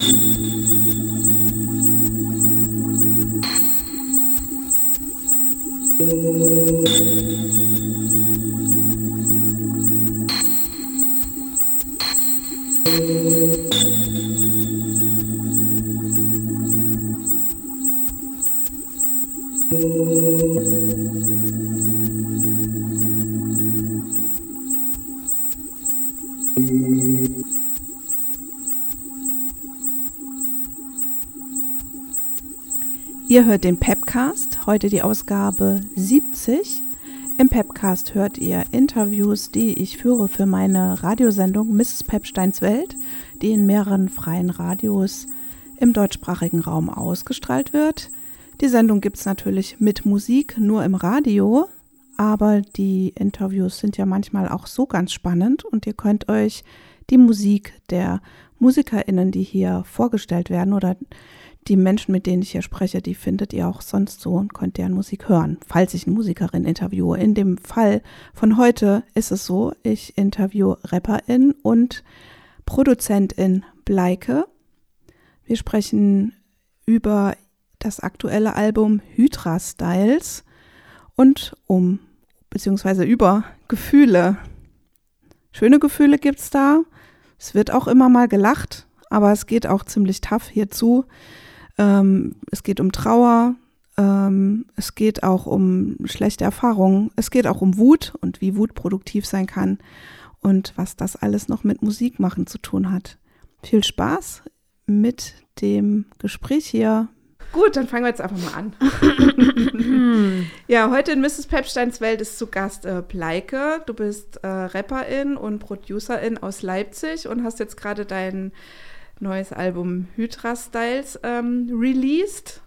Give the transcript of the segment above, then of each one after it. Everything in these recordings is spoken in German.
you Ihr hört den Pepcast, heute die Ausgabe 70. Im Pepcast hört ihr Interviews, die ich führe für meine Radiosendung Mrs. Pepsteins Welt, die in mehreren freien Radios im deutschsprachigen Raum ausgestrahlt wird. Die Sendung gibt es natürlich mit Musik, nur im Radio, aber die Interviews sind ja manchmal auch so ganz spannend und ihr könnt euch die Musik der MusikerInnen, die hier vorgestellt werden oder die Menschen, mit denen ich hier spreche, die findet ihr auch sonst so und könnt deren Musik hören, falls ich eine Musikerin interviewe. In dem Fall von heute ist es so, ich interviewe Rapperin und Produzentin Bleike. Wir sprechen über das aktuelle Album Hydra Styles und um, beziehungsweise über Gefühle. Schöne Gefühle gibt's da. Es wird auch immer mal gelacht, aber es geht auch ziemlich tough hierzu. Ähm, es geht um Trauer, ähm, es geht auch um schlechte Erfahrungen, es geht auch um Wut und wie Wut produktiv sein kann und was das alles noch mit Musik machen zu tun hat. Viel Spaß mit dem Gespräch hier. Gut, dann fangen wir jetzt einfach mal an. ja, heute in Mrs. Pepsteins Welt ist zu Gast äh, Pleike. Du bist äh, Rapperin und Producerin aus Leipzig und hast jetzt gerade dein neues Album Hydra Styles ähm, released.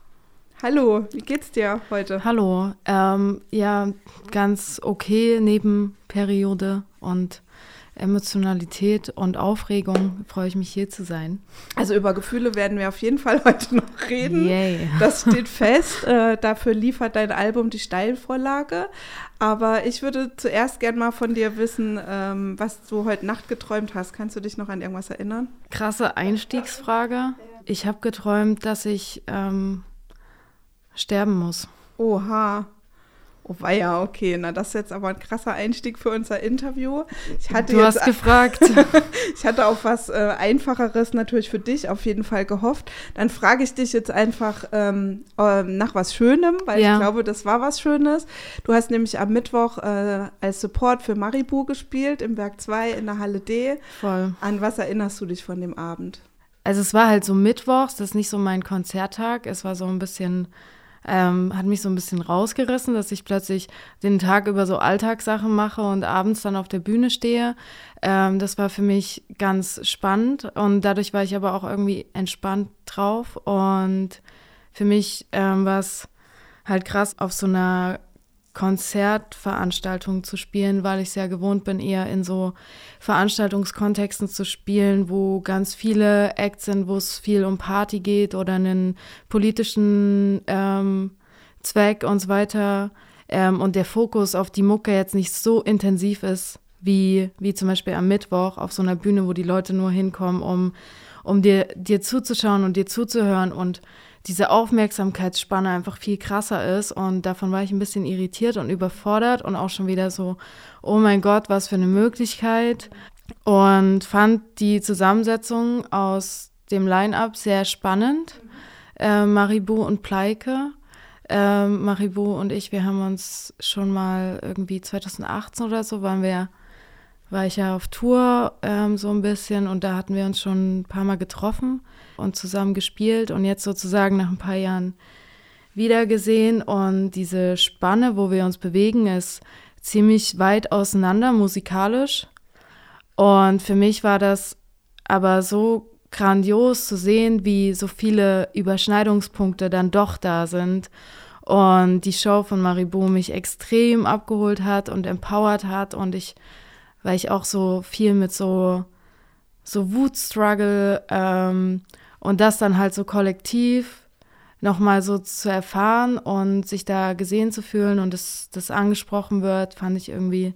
Hallo, wie geht's dir heute? Hallo, ähm, ja, ganz okay, Nebenperiode und Emotionalität und Aufregung freue ich mich hier zu sein. Also über Gefühle werden wir auf jeden Fall heute noch reden. Yay. Das steht fest. Äh, dafür liefert dein Album die Steilvorlage. Aber ich würde zuerst gerne mal von dir wissen, ähm, was du heute Nacht geträumt hast. Kannst du dich noch an irgendwas erinnern? Krasse Einstiegsfrage. Ich habe geträumt, dass ich ähm, sterben muss. Oha. Oh weia, okay, na das ist jetzt aber ein krasser Einstieg für unser Interview. Ich hatte du hast gefragt. ich hatte auf was äh, Einfacheres natürlich für dich auf jeden Fall gehofft. Dann frage ich dich jetzt einfach ähm, äh, nach was Schönem, weil ja. ich glaube, das war was Schönes. Du hast nämlich am Mittwoch äh, als Support für Maribu gespielt im Werk 2 in der Halle D. Voll. An was erinnerst du dich von dem Abend? Also es war halt so Mittwochs, das ist nicht so mein Konzerttag. Es war so ein bisschen ähm, hat mich so ein bisschen rausgerissen, dass ich plötzlich den Tag über so Alltagssachen mache und abends dann auf der Bühne stehe. Ähm, das war für mich ganz spannend und dadurch war ich aber auch irgendwie entspannt drauf und für mich ähm, war es halt krass auf so einer Konzertveranstaltungen zu spielen, weil ich sehr gewohnt bin, eher in so Veranstaltungskontexten zu spielen, wo ganz viele Acts sind, wo es viel um Party geht oder einen politischen ähm, Zweck und so weiter. Ähm, und der Fokus auf die Mucke jetzt nicht so intensiv ist, wie, wie zum Beispiel am Mittwoch auf so einer Bühne, wo die Leute nur hinkommen, um, um dir, dir zuzuschauen und dir zuzuhören und diese Aufmerksamkeitsspanne einfach viel krasser ist. Und davon war ich ein bisschen irritiert und überfordert und auch schon wieder so, oh mein Gott, was für eine Möglichkeit. Und fand die Zusammensetzung aus dem Line-up sehr spannend. Äh, Maribu und Pleike. Äh, Maribu und ich, wir haben uns schon mal irgendwie 2018 oder so, waren wir war ich ja auf Tour ähm, so ein bisschen und da hatten wir uns schon ein paar Mal getroffen und zusammen gespielt und jetzt sozusagen nach ein paar Jahren wieder gesehen und diese Spanne, wo wir uns bewegen, ist ziemlich weit auseinander musikalisch. Und für mich war das aber so grandios zu sehen, wie so viele Überschneidungspunkte dann doch da sind. Und die Show von Maribu mich extrem abgeholt hat und empowert hat. Und ich weil ich auch so viel mit so, so Wutstruggle ähm, und das dann halt so kollektiv nochmal so zu erfahren und sich da gesehen zu fühlen und das, das angesprochen wird, fand ich irgendwie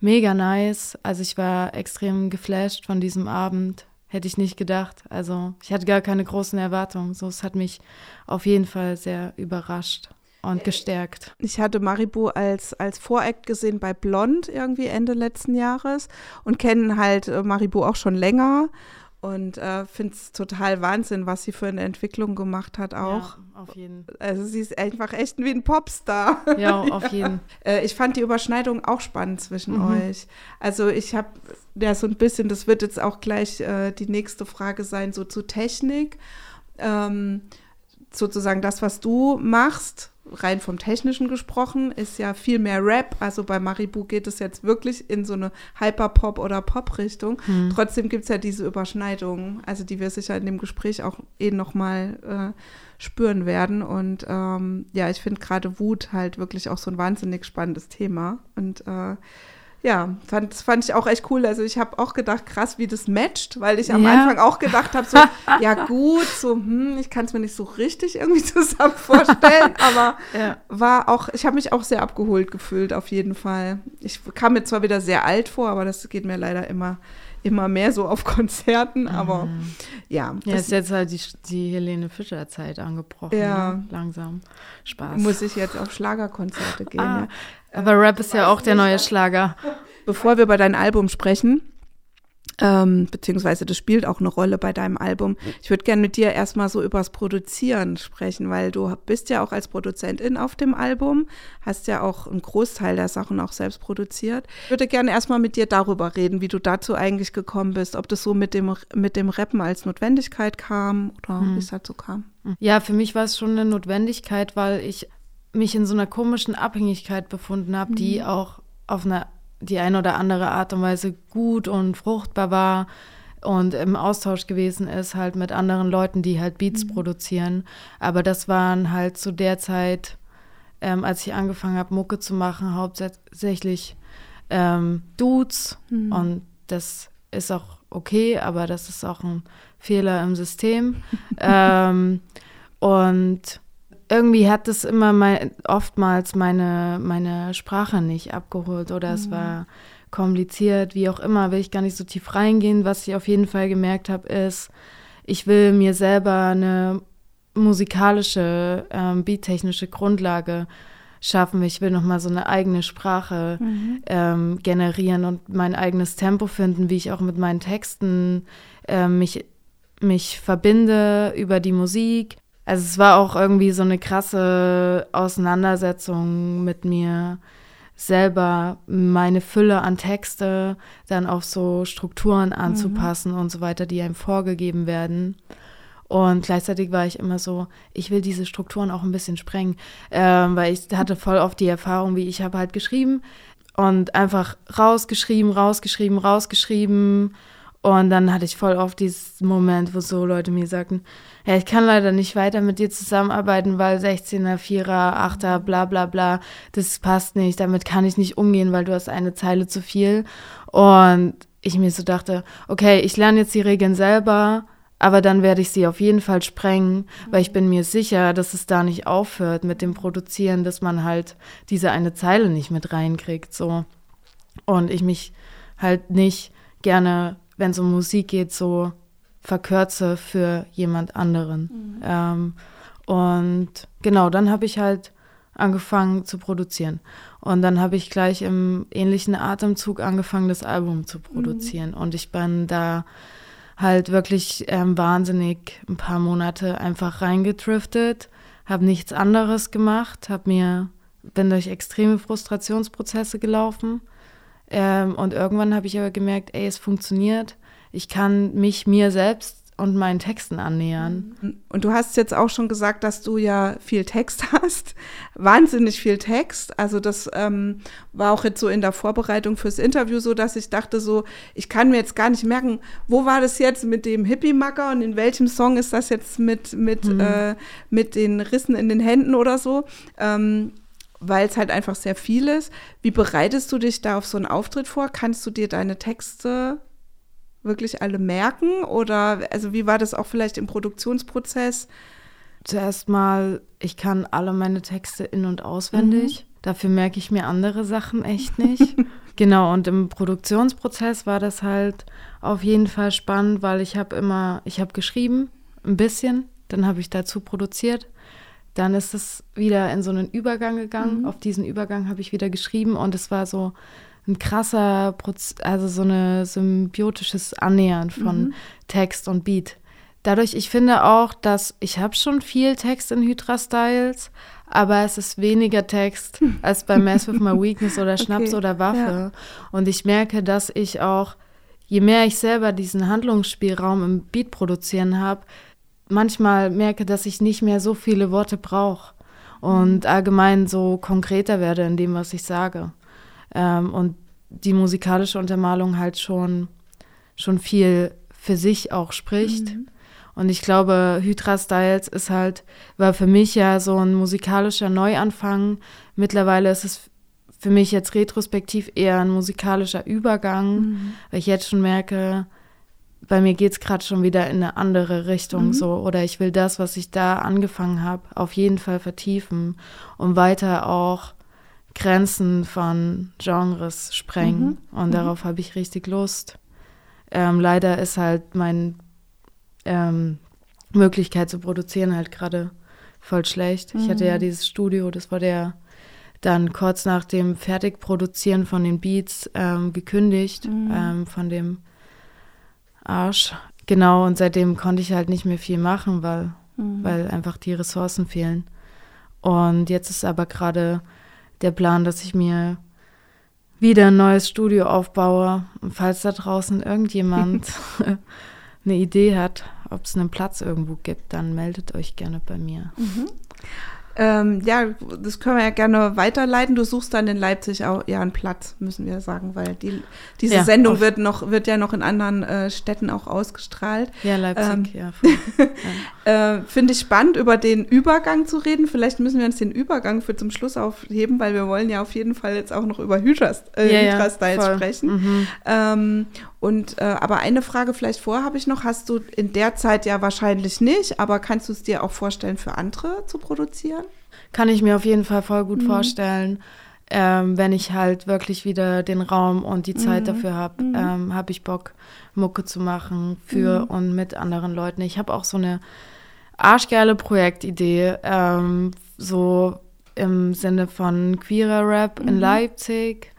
mega nice. Also ich war extrem geflasht von diesem Abend. hätte ich nicht gedacht. Also ich hatte gar keine großen Erwartungen. So, es hat mich auf jeden Fall sehr überrascht und gestärkt. Ich hatte Maribu als, als Voreact gesehen bei Blond irgendwie Ende letzten Jahres und kennen halt äh, Maribu auch schon länger und äh, finde es total Wahnsinn, was sie für eine Entwicklung gemacht hat auch. Ja, auf jeden. Also sie ist einfach echt wie ein Popstar. Ja, auf jeden. äh, ich fand die Überschneidung auch spannend zwischen mhm. euch. Also ich habe ja so ein bisschen, das wird jetzt auch gleich äh, die nächste Frage sein, so zu Technik. Ähm, sozusagen das, was du machst, rein vom Technischen gesprochen, ist ja viel mehr Rap. Also bei Maribu geht es jetzt wirklich in so eine Hyperpop- oder Pop-Richtung. Hm. Trotzdem gibt es ja diese Überschneidungen, also die wir sicher in dem Gespräch auch eh nochmal äh, spüren werden. Und ähm, ja, ich finde gerade Wut halt wirklich auch so ein wahnsinnig spannendes Thema. Und äh, ja, fand, das fand ich auch echt cool. Also ich habe auch gedacht, krass, wie das matcht, weil ich am ja. Anfang auch gedacht habe, so, ja gut, so, hm, ich kann es mir nicht so richtig irgendwie zusammen vorstellen, aber ja. war auch, ich habe mich auch sehr abgeholt gefühlt, auf jeden Fall. Ich kam mir zwar wieder sehr alt vor, aber das geht mir leider immer immer mehr so auf Konzerten, aber mhm. ja. Ja, ist jetzt halt die, die Helene Fischer-Zeit angebrochen. Ja. Ne? Langsam. Spaß. Muss ich jetzt auf Schlagerkonzerte gehen. Ah, ja. Aber Rap ist ja auch der neue Schlager. Bevor wir über dein Album sprechen, ähm, beziehungsweise das spielt auch eine Rolle bei deinem Album. Ich würde gerne mit dir erstmal so übers Produzieren sprechen, weil du bist ja auch als Produzentin auf dem Album, hast ja auch einen Großteil der Sachen auch selbst produziert. Ich würde gerne erstmal mit dir darüber reden, wie du dazu eigentlich gekommen bist, ob das so mit dem, mit dem Rappen als Notwendigkeit kam oder hm. wie es dazu kam. Ja, für mich war es schon eine Notwendigkeit, weil ich mich in so einer komischen Abhängigkeit befunden habe, mhm. die auch auf eine die eine oder andere Art und Weise gut und fruchtbar war und im Austausch gewesen ist halt mit anderen Leuten, die halt Beats mhm. produzieren. Aber das waren halt zu der Zeit, ähm, als ich angefangen habe, Mucke zu machen, hauptsächlich ähm, Dudes mhm. und das ist auch okay, aber das ist auch ein Fehler im System. ähm, und irgendwie hat es immer mein, oftmals meine, meine Sprache nicht abgeholt oder mhm. es war kompliziert, wie auch immer, will ich gar nicht so tief reingehen. Was ich auf jeden Fall gemerkt habe, ist, ich will mir selber eine musikalische, ähm, beattechnische Grundlage schaffen. Ich will nochmal so eine eigene Sprache mhm. ähm, generieren und mein eigenes Tempo finden, wie ich auch mit meinen Texten äh, mich, mich verbinde über die Musik also es war auch irgendwie so eine krasse Auseinandersetzung mit mir selber, meine Fülle an Texte dann auf so Strukturen mhm. anzupassen mhm. und so weiter, die einem vorgegeben werden. Und gleichzeitig war ich immer so, ich will diese Strukturen auch ein bisschen sprengen, ähm, weil ich hatte voll oft die Erfahrung, wie ich habe halt geschrieben und einfach rausgeschrieben, rausgeschrieben, rausgeschrieben und dann hatte ich voll oft diesen Moment, wo so Leute mir sagten, ja, ich kann leider nicht weiter mit dir zusammenarbeiten, weil 16er, 4er, 8er, bla bla bla, das passt nicht, damit kann ich nicht umgehen, weil du hast eine Zeile zu viel. Und ich mir so dachte, okay, ich lerne jetzt die Regeln selber, aber dann werde ich sie auf jeden Fall sprengen, weil ich bin mir sicher, dass es da nicht aufhört mit dem Produzieren, dass man halt diese eine Zeile nicht mit reinkriegt, so. Und ich mich halt nicht gerne wenn es um Musik geht, so verkürze für jemand anderen. Mhm. Ähm, und genau, dann habe ich halt angefangen zu produzieren. Und dann habe ich gleich im ähnlichen Atemzug angefangen, das Album zu produzieren. Mhm. Und ich bin da halt wirklich ähm, wahnsinnig ein paar Monate einfach reingedriftet, habe nichts anderes gemacht, habe mir, bin durch extreme Frustrationsprozesse gelaufen ähm, und irgendwann habe ich aber gemerkt, ey, es funktioniert. Ich kann mich mir selbst und meinen Texten annähern. Und du hast jetzt auch schon gesagt, dass du ja viel Text hast, wahnsinnig viel Text. Also das ähm, war auch jetzt so in der Vorbereitung fürs Interview so, dass ich dachte so, ich kann mir jetzt gar nicht merken, wo war das jetzt mit dem Hippie-Macker und in welchem Song ist das jetzt mit, mit, mhm. äh, mit den Rissen in den Händen oder so. Ähm, weil es halt einfach sehr viel ist. Wie bereitest du dich da auf so einen Auftritt vor? Kannst du dir deine Texte wirklich alle merken? Oder also wie war das auch vielleicht im Produktionsprozess? Zuerst mal, ich kann alle meine Texte in- und auswendig. Mhm. Dafür merke ich mir andere Sachen echt nicht. Genau, und im Produktionsprozess war das halt auf jeden Fall spannend, weil ich habe immer, ich habe geschrieben, ein bisschen, dann habe ich dazu produziert, dann ist es wieder in so einen Übergang gegangen. Mhm. Auf diesen Übergang habe ich wieder geschrieben und es war so ein krasser Prozess, also so ein symbiotisches Annähern von mhm. Text und Beat. Dadurch, ich finde auch, dass ich habe schon viel Text in Hydra Styles, aber es ist weniger Text als bei Mess with My Weakness oder Schnaps okay, oder Waffe. Ja. Und ich merke, dass ich auch, je mehr ich selber diesen Handlungsspielraum im Beat produzieren habe, manchmal merke, dass ich nicht mehr so viele Worte brauche und allgemein so konkreter werde in dem, was ich sage. Ähm, und die musikalische Untermalung halt schon, schon viel für sich auch spricht. Mhm. Und ich glaube, Hydra Styles ist halt, war für mich ja so ein musikalischer Neuanfang. Mittlerweile ist es für mich jetzt retrospektiv eher ein musikalischer Übergang, mhm. weil ich jetzt schon merke, bei mir geht es gerade schon wieder in eine andere Richtung mhm. so. Oder ich will das, was ich da angefangen habe, auf jeden Fall vertiefen und weiter auch Grenzen von Genres sprengen. Mhm. Und mhm. darauf habe ich richtig Lust. Ähm, leider ist halt meine ähm, Möglichkeit zu produzieren halt gerade voll schlecht. Ich hatte ja mhm. dieses Studio, das wurde ja dann kurz nach dem Fertigproduzieren von den Beats ähm, gekündigt, mhm. ähm, von dem Arsch. Genau, und seitdem konnte ich halt nicht mehr viel machen, weil, mhm. weil einfach die Ressourcen fehlen. Und jetzt ist aber gerade der Plan, dass ich mir wieder ein neues Studio aufbaue. Und falls da draußen irgendjemand eine Idee hat, ob es einen Platz irgendwo gibt, dann meldet euch gerne bei mir. Mhm. Ähm, ja, das können wir ja gerne weiterleiten. Du suchst dann in Leipzig auch ja einen Platz, müssen wir sagen, weil die, diese ja, Sendung wird noch wird ja noch in anderen äh, Städten auch ausgestrahlt. Ja, Leipzig, ähm, ja. äh, Finde ich spannend, über den Übergang zu reden. Vielleicht müssen wir uns den Übergang für zum Schluss aufheben, weil wir wollen ja auf jeden Fall jetzt auch noch über Hydra, äh, ja, Hydra Styles sprechen. Mhm. Ähm, und äh, aber eine Frage vielleicht vor habe ich noch. Hast du in der Zeit ja wahrscheinlich nicht, aber kannst du es dir auch vorstellen, für andere zu produzieren? Kann ich mir auf jeden Fall voll gut mhm. vorstellen. Ähm, wenn ich halt wirklich wieder den Raum und die Zeit mhm. dafür habe, mhm. ähm, habe ich Bock, Mucke zu machen für mhm. und mit anderen Leuten. Ich habe auch so eine arschgeile Projektidee, ähm, so im Sinne von queerer Rap in mhm. Leipzig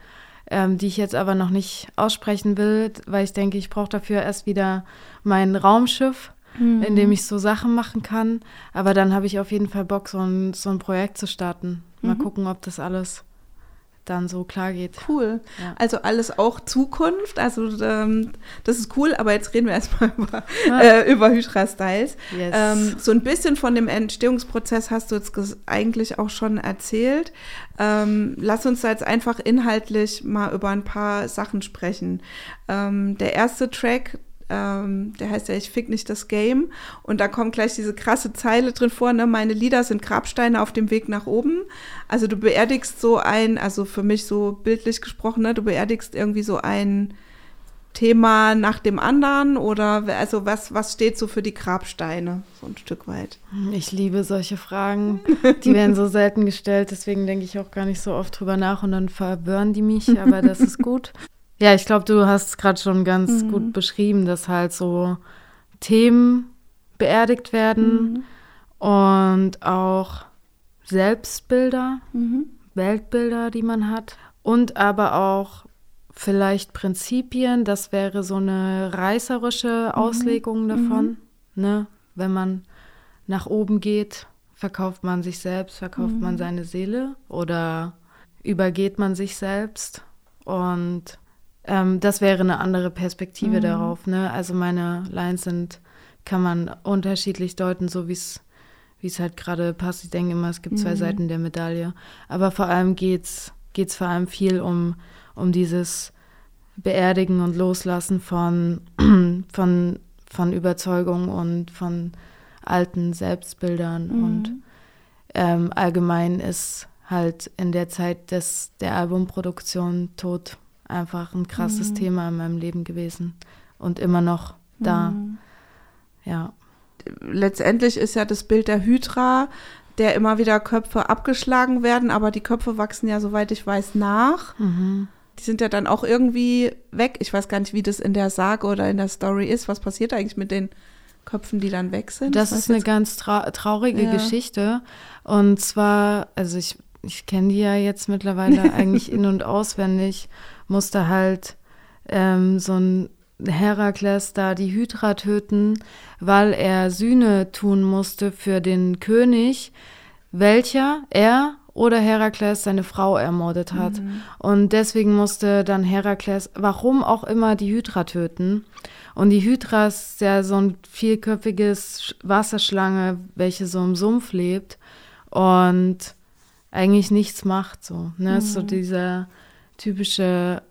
ähm, die ich jetzt aber noch nicht aussprechen will, weil ich denke, ich brauche dafür erst wieder mein Raumschiff, mhm. in dem ich so Sachen machen kann. Aber dann habe ich auf jeden Fall Bock, so ein, so ein Projekt zu starten. Mal mhm. gucken, ob das alles dann so klar geht. Cool. Ja. Also alles auch Zukunft. Also ähm, das ist cool, aber jetzt reden wir erstmal über, ja. äh, über Hydra Styles. Yes. Ähm, so ein bisschen von dem Entstehungsprozess hast du jetzt eigentlich auch schon erzählt. Ähm, lass uns da jetzt einfach inhaltlich mal über ein paar Sachen sprechen. Ähm, der erste Track, ähm, der heißt ja Ich fick nicht das Game. Und da kommt gleich diese krasse Zeile drin vor, ne? Meine Lieder sind Grabsteine auf dem Weg nach oben. Also du beerdigst so ein, also für mich so bildlich gesprochen, ne? Du beerdigst irgendwie so ein Thema nach dem anderen oder also was, was steht so für die Grabsteine, so ein Stück weit? Ich liebe solche Fragen. Die werden so selten gestellt, deswegen denke ich auch gar nicht so oft drüber nach und dann verwirren die mich, aber das ist gut. Ja, ich glaube, du hast gerade schon ganz mhm. gut beschrieben, dass halt so Themen beerdigt werden mhm. und auch Selbstbilder, mhm. Weltbilder, die man hat und aber auch vielleicht Prinzipien. Das wäre so eine reißerische mhm. Auslegung davon. Mhm. Ne? Wenn man nach oben geht, verkauft man sich selbst, verkauft man mhm. seine Seele oder übergeht man sich selbst und ähm, das wäre eine andere Perspektive mhm. darauf. Ne? Also meine Lines sind, kann man unterschiedlich deuten, so wie es wie es halt gerade passt. Ich denke immer, es gibt zwei mhm. Seiten der Medaille. Aber vor allem geht es vor allem viel um, um dieses Beerdigen und Loslassen von, von, von Überzeugung und von alten Selbstbildern. Mhm. Und ähm, allgemein ist halt in der Zeit des, der Albumproduktion Tod einfach ein krasses mhm. Thema in meinem Leben gewesen und immer noch da. Mhm. Ja. Letztendlich ist ja das Bild der Hydra, der immer wieder Köpfe abgeschlagen werden, aber die Köpfe wachsen ja, soweit ich weiß, nach. Mhm. Die sind ja dann auch irgendwie weg. Ich weiß gar nicht, wie das in der Sage oder in der Story ist. Was passiert eigentlich mit den Köpfen, die dann weg sind? Das ist eine ganz trau traurige ja. Geschichte. Und zwar, also ich, ich kenne die ja jetzt mittlerweile eigentlich in- und auswendig, musste halt ähm, so ein Herakles da die Hydra töten, weil er Sühne tun musste für den König, welcher er oder Herakles seine Frau ermordet hat. Mhm. Und deswegen musste dann Herakles, warum auch immer, die Hydra töten. Und die Hydra ist ja so ein vierköpfiges Wasserschlange, welche so im Sumpf lebt und eigentlich nichts macht. So, ne? Mhm. So dieser typische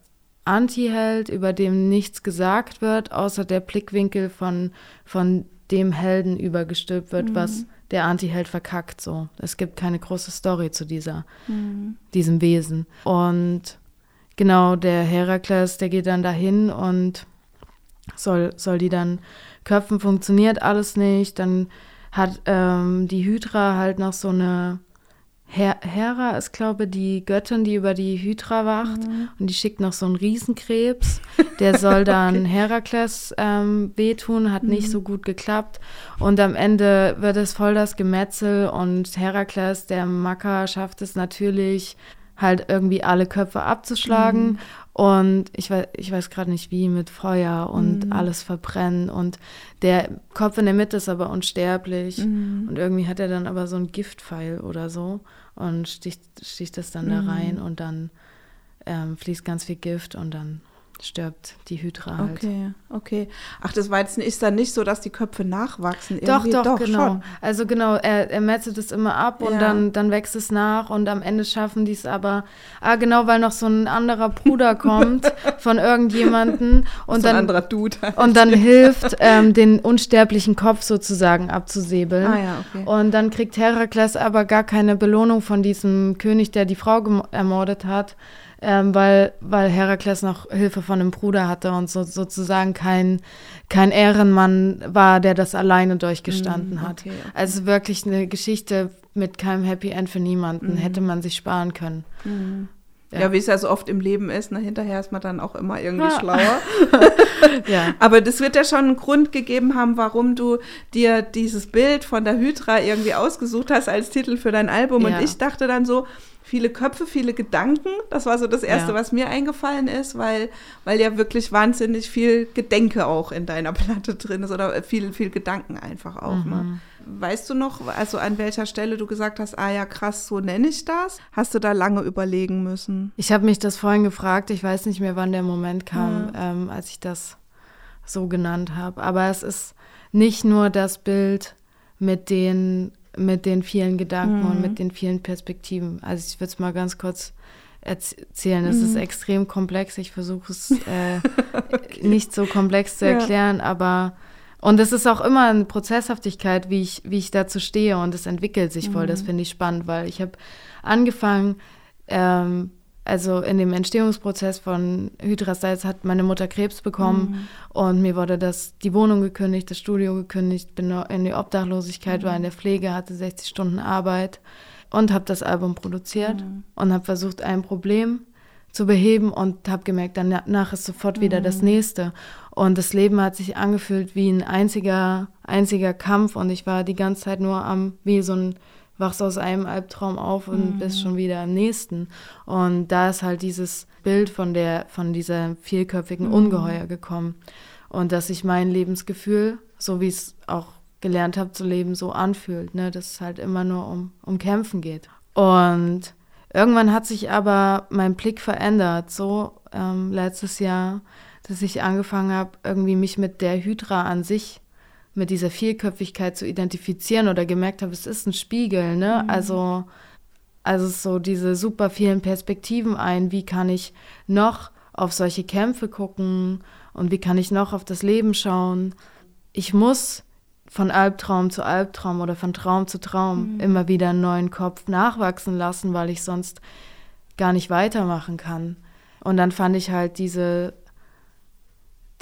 Anti-Held, über dem nichts gesagt wird, außer der Blickwinkel von, von dem Helden übergestülpt wird, mhm. was der Anti-Held verkackt. So. Es gibt keine große Story zu dieser, mhm. diesem Wesen. Und genau, der Herakles, der geht dann dahin und soll, soll die dann köpfen, funktioniert alles nicht. Dann hat ähm, die Hydra halt noch so eine Her Hera ist, glaube ich, die Göttin, die über die Hydra wacht mhm. und die schickt noch so einen Riesenkrebs. Der soll dann okay. Herakles ähm, wehtun, hat mhm. nicht so gut geklappt. Und am Ende wird es voll das Gemetzel und Herakles, der Macker, schafft es natürlich, halt irgendwie alle Köpfe abzuschlagen. Mhm. Und ich weiß, ich weiß gerade nicht wie, mit Feuer und mhm. alles verbrennen. Und der Kopf in der Mitte ist aber unsterblich. Mhm. Und irgendwie hat er dann aber so einen Giftpfeil oder so und sticht, sticht das dann mhm. da rein und dann ähm, fließt ganz viel Gift und dann stirbt die Hydra halt. Okay, okay. Ach, das jetzt ist dann nicht so, dass die Köpfe nachwachsen. Doch, doch, doch, genau. Schon. Also genau, er, er metzelt es immer ab und ja. dann, dann wächst es nach und am Ende schaffen die es aber, ah genau, weil noch so ein anderer Bruder kommt von irgendjemanden und so dann, ein anderer Dude halt. und dann hilft, ähm, den unsterblichen Kopf sozusagen abzusäbeln. Ah, ja, okay. Und dann kriegt Herakles aber gar keine Belohnung von diesem König, der die Frau ermordet hat ähm, weil, weil Herakles noch Hilfe von einem Bruder hatte und so, sozusagen kein, kein Ehrenmann war, der das alleine durchgestanden mm, okay, hat. Also wirklich eine Geschichte mit keinem Happy End für niemanden, mm. hätte man sich sparen können. Mm. Ja. ja. wie es ja so oft im Leben ist, ne? hinterher ist man dann auch immer irgendwie ja. schlauer. ja. Aber das wird ja schon einen Grund gegeben haben, warum du dir dieses Bild von der Hydra irgendwie ausgesucht hast als Titel für dein Album. Und ich dachte dann so, viele Köpfe, viele Gedanken. Das war so das Erste, ja. was mir eingefallen ist, weil, weil ja wirklich wahnsinnig viel Gedenke auch in deiner Platte drin ist oder viel, viel Gedanken einfach auch. Ne? Mhm. Ne? Weißt du noch, also an welcher Stelle du gesagt hast, ah ja, krass, so nenne ich das? Hast du da lange überlegen müssen? Ich habe mich das vorhin gefragt. Ich weiß nicht mehr, wann der Moment kam, ja. ähm, als ich das so genannt habe. Aber es ist nicht nur das Bild mit den mit den vielen Gedanken mhm. und mit den vielen Perspektiven. Also ich würde es mal ganz kurz erzählen. Es mhm. ist extrem komplex. Ich versuche es äh, okay. nicht so komplex zu erklären, ja. aber und es ist auch immer eine Prozesshaftigkeit, wie ich, wie ich dazu stehe und es entwickelt sich voll. Mhm. Das finde ich spannend, weil ich habe angefangen, ähm, also in dem Entstehungsprozess von Hydrastyles hat meine Mutter Krebs bekommen mhm. und mir wurde das, die Wohnung gekündigt, das Studio gekündigt, bin in die Obdachlosigkeit, mhm. war in der Pflege, hatte 60 Stunden Arbeit und habe das Album produziert mhm. und habe versucht, ein Problem zu beheben und habe gemerkt, danach ist sofort wieder das mhm. nächste. Und das Leben hat sich angefühlt wie ein einziger, einziger Kampf und ich war die ganze Zeit nur am, wie so ein wachst aus einem Albtraum auf und mhm. bist schon wieder im nächsten. Und da ist halt dieses Bild von der, von dieser vielköpfigen mhm. Ungeheuer gekommen. Und dass sich mein Lebensgefühl, so wie es auch gelernt habe zu leben, so anfühlt, ne? dass es halt immer nur um, um Kämpfen geht. Und irgendwann hat sich aber mein Blick verändert, so ähm, letztes Jahr, dass ich angefangen habe, irgendwie mich mit der Hydra an sich mit dieser Vielköpfigkeit zu identifizieren oder gemerkt habe, es ist ein Spiegel, ne? Mhm. Also, also so diese super vielen Perspektiven ein, wie kann ich noch auf solche Kämpfe gucken und wie kann ich noch auf das Leben schauen. Ich muss von Albtraum zu Albtraum oder von Traum zu Traum mhm. immer wieder einen neuen Kopf nachwachsen lassen, weil ich sonst gar nicht weitermachen kann. Und dann fand ich halt diese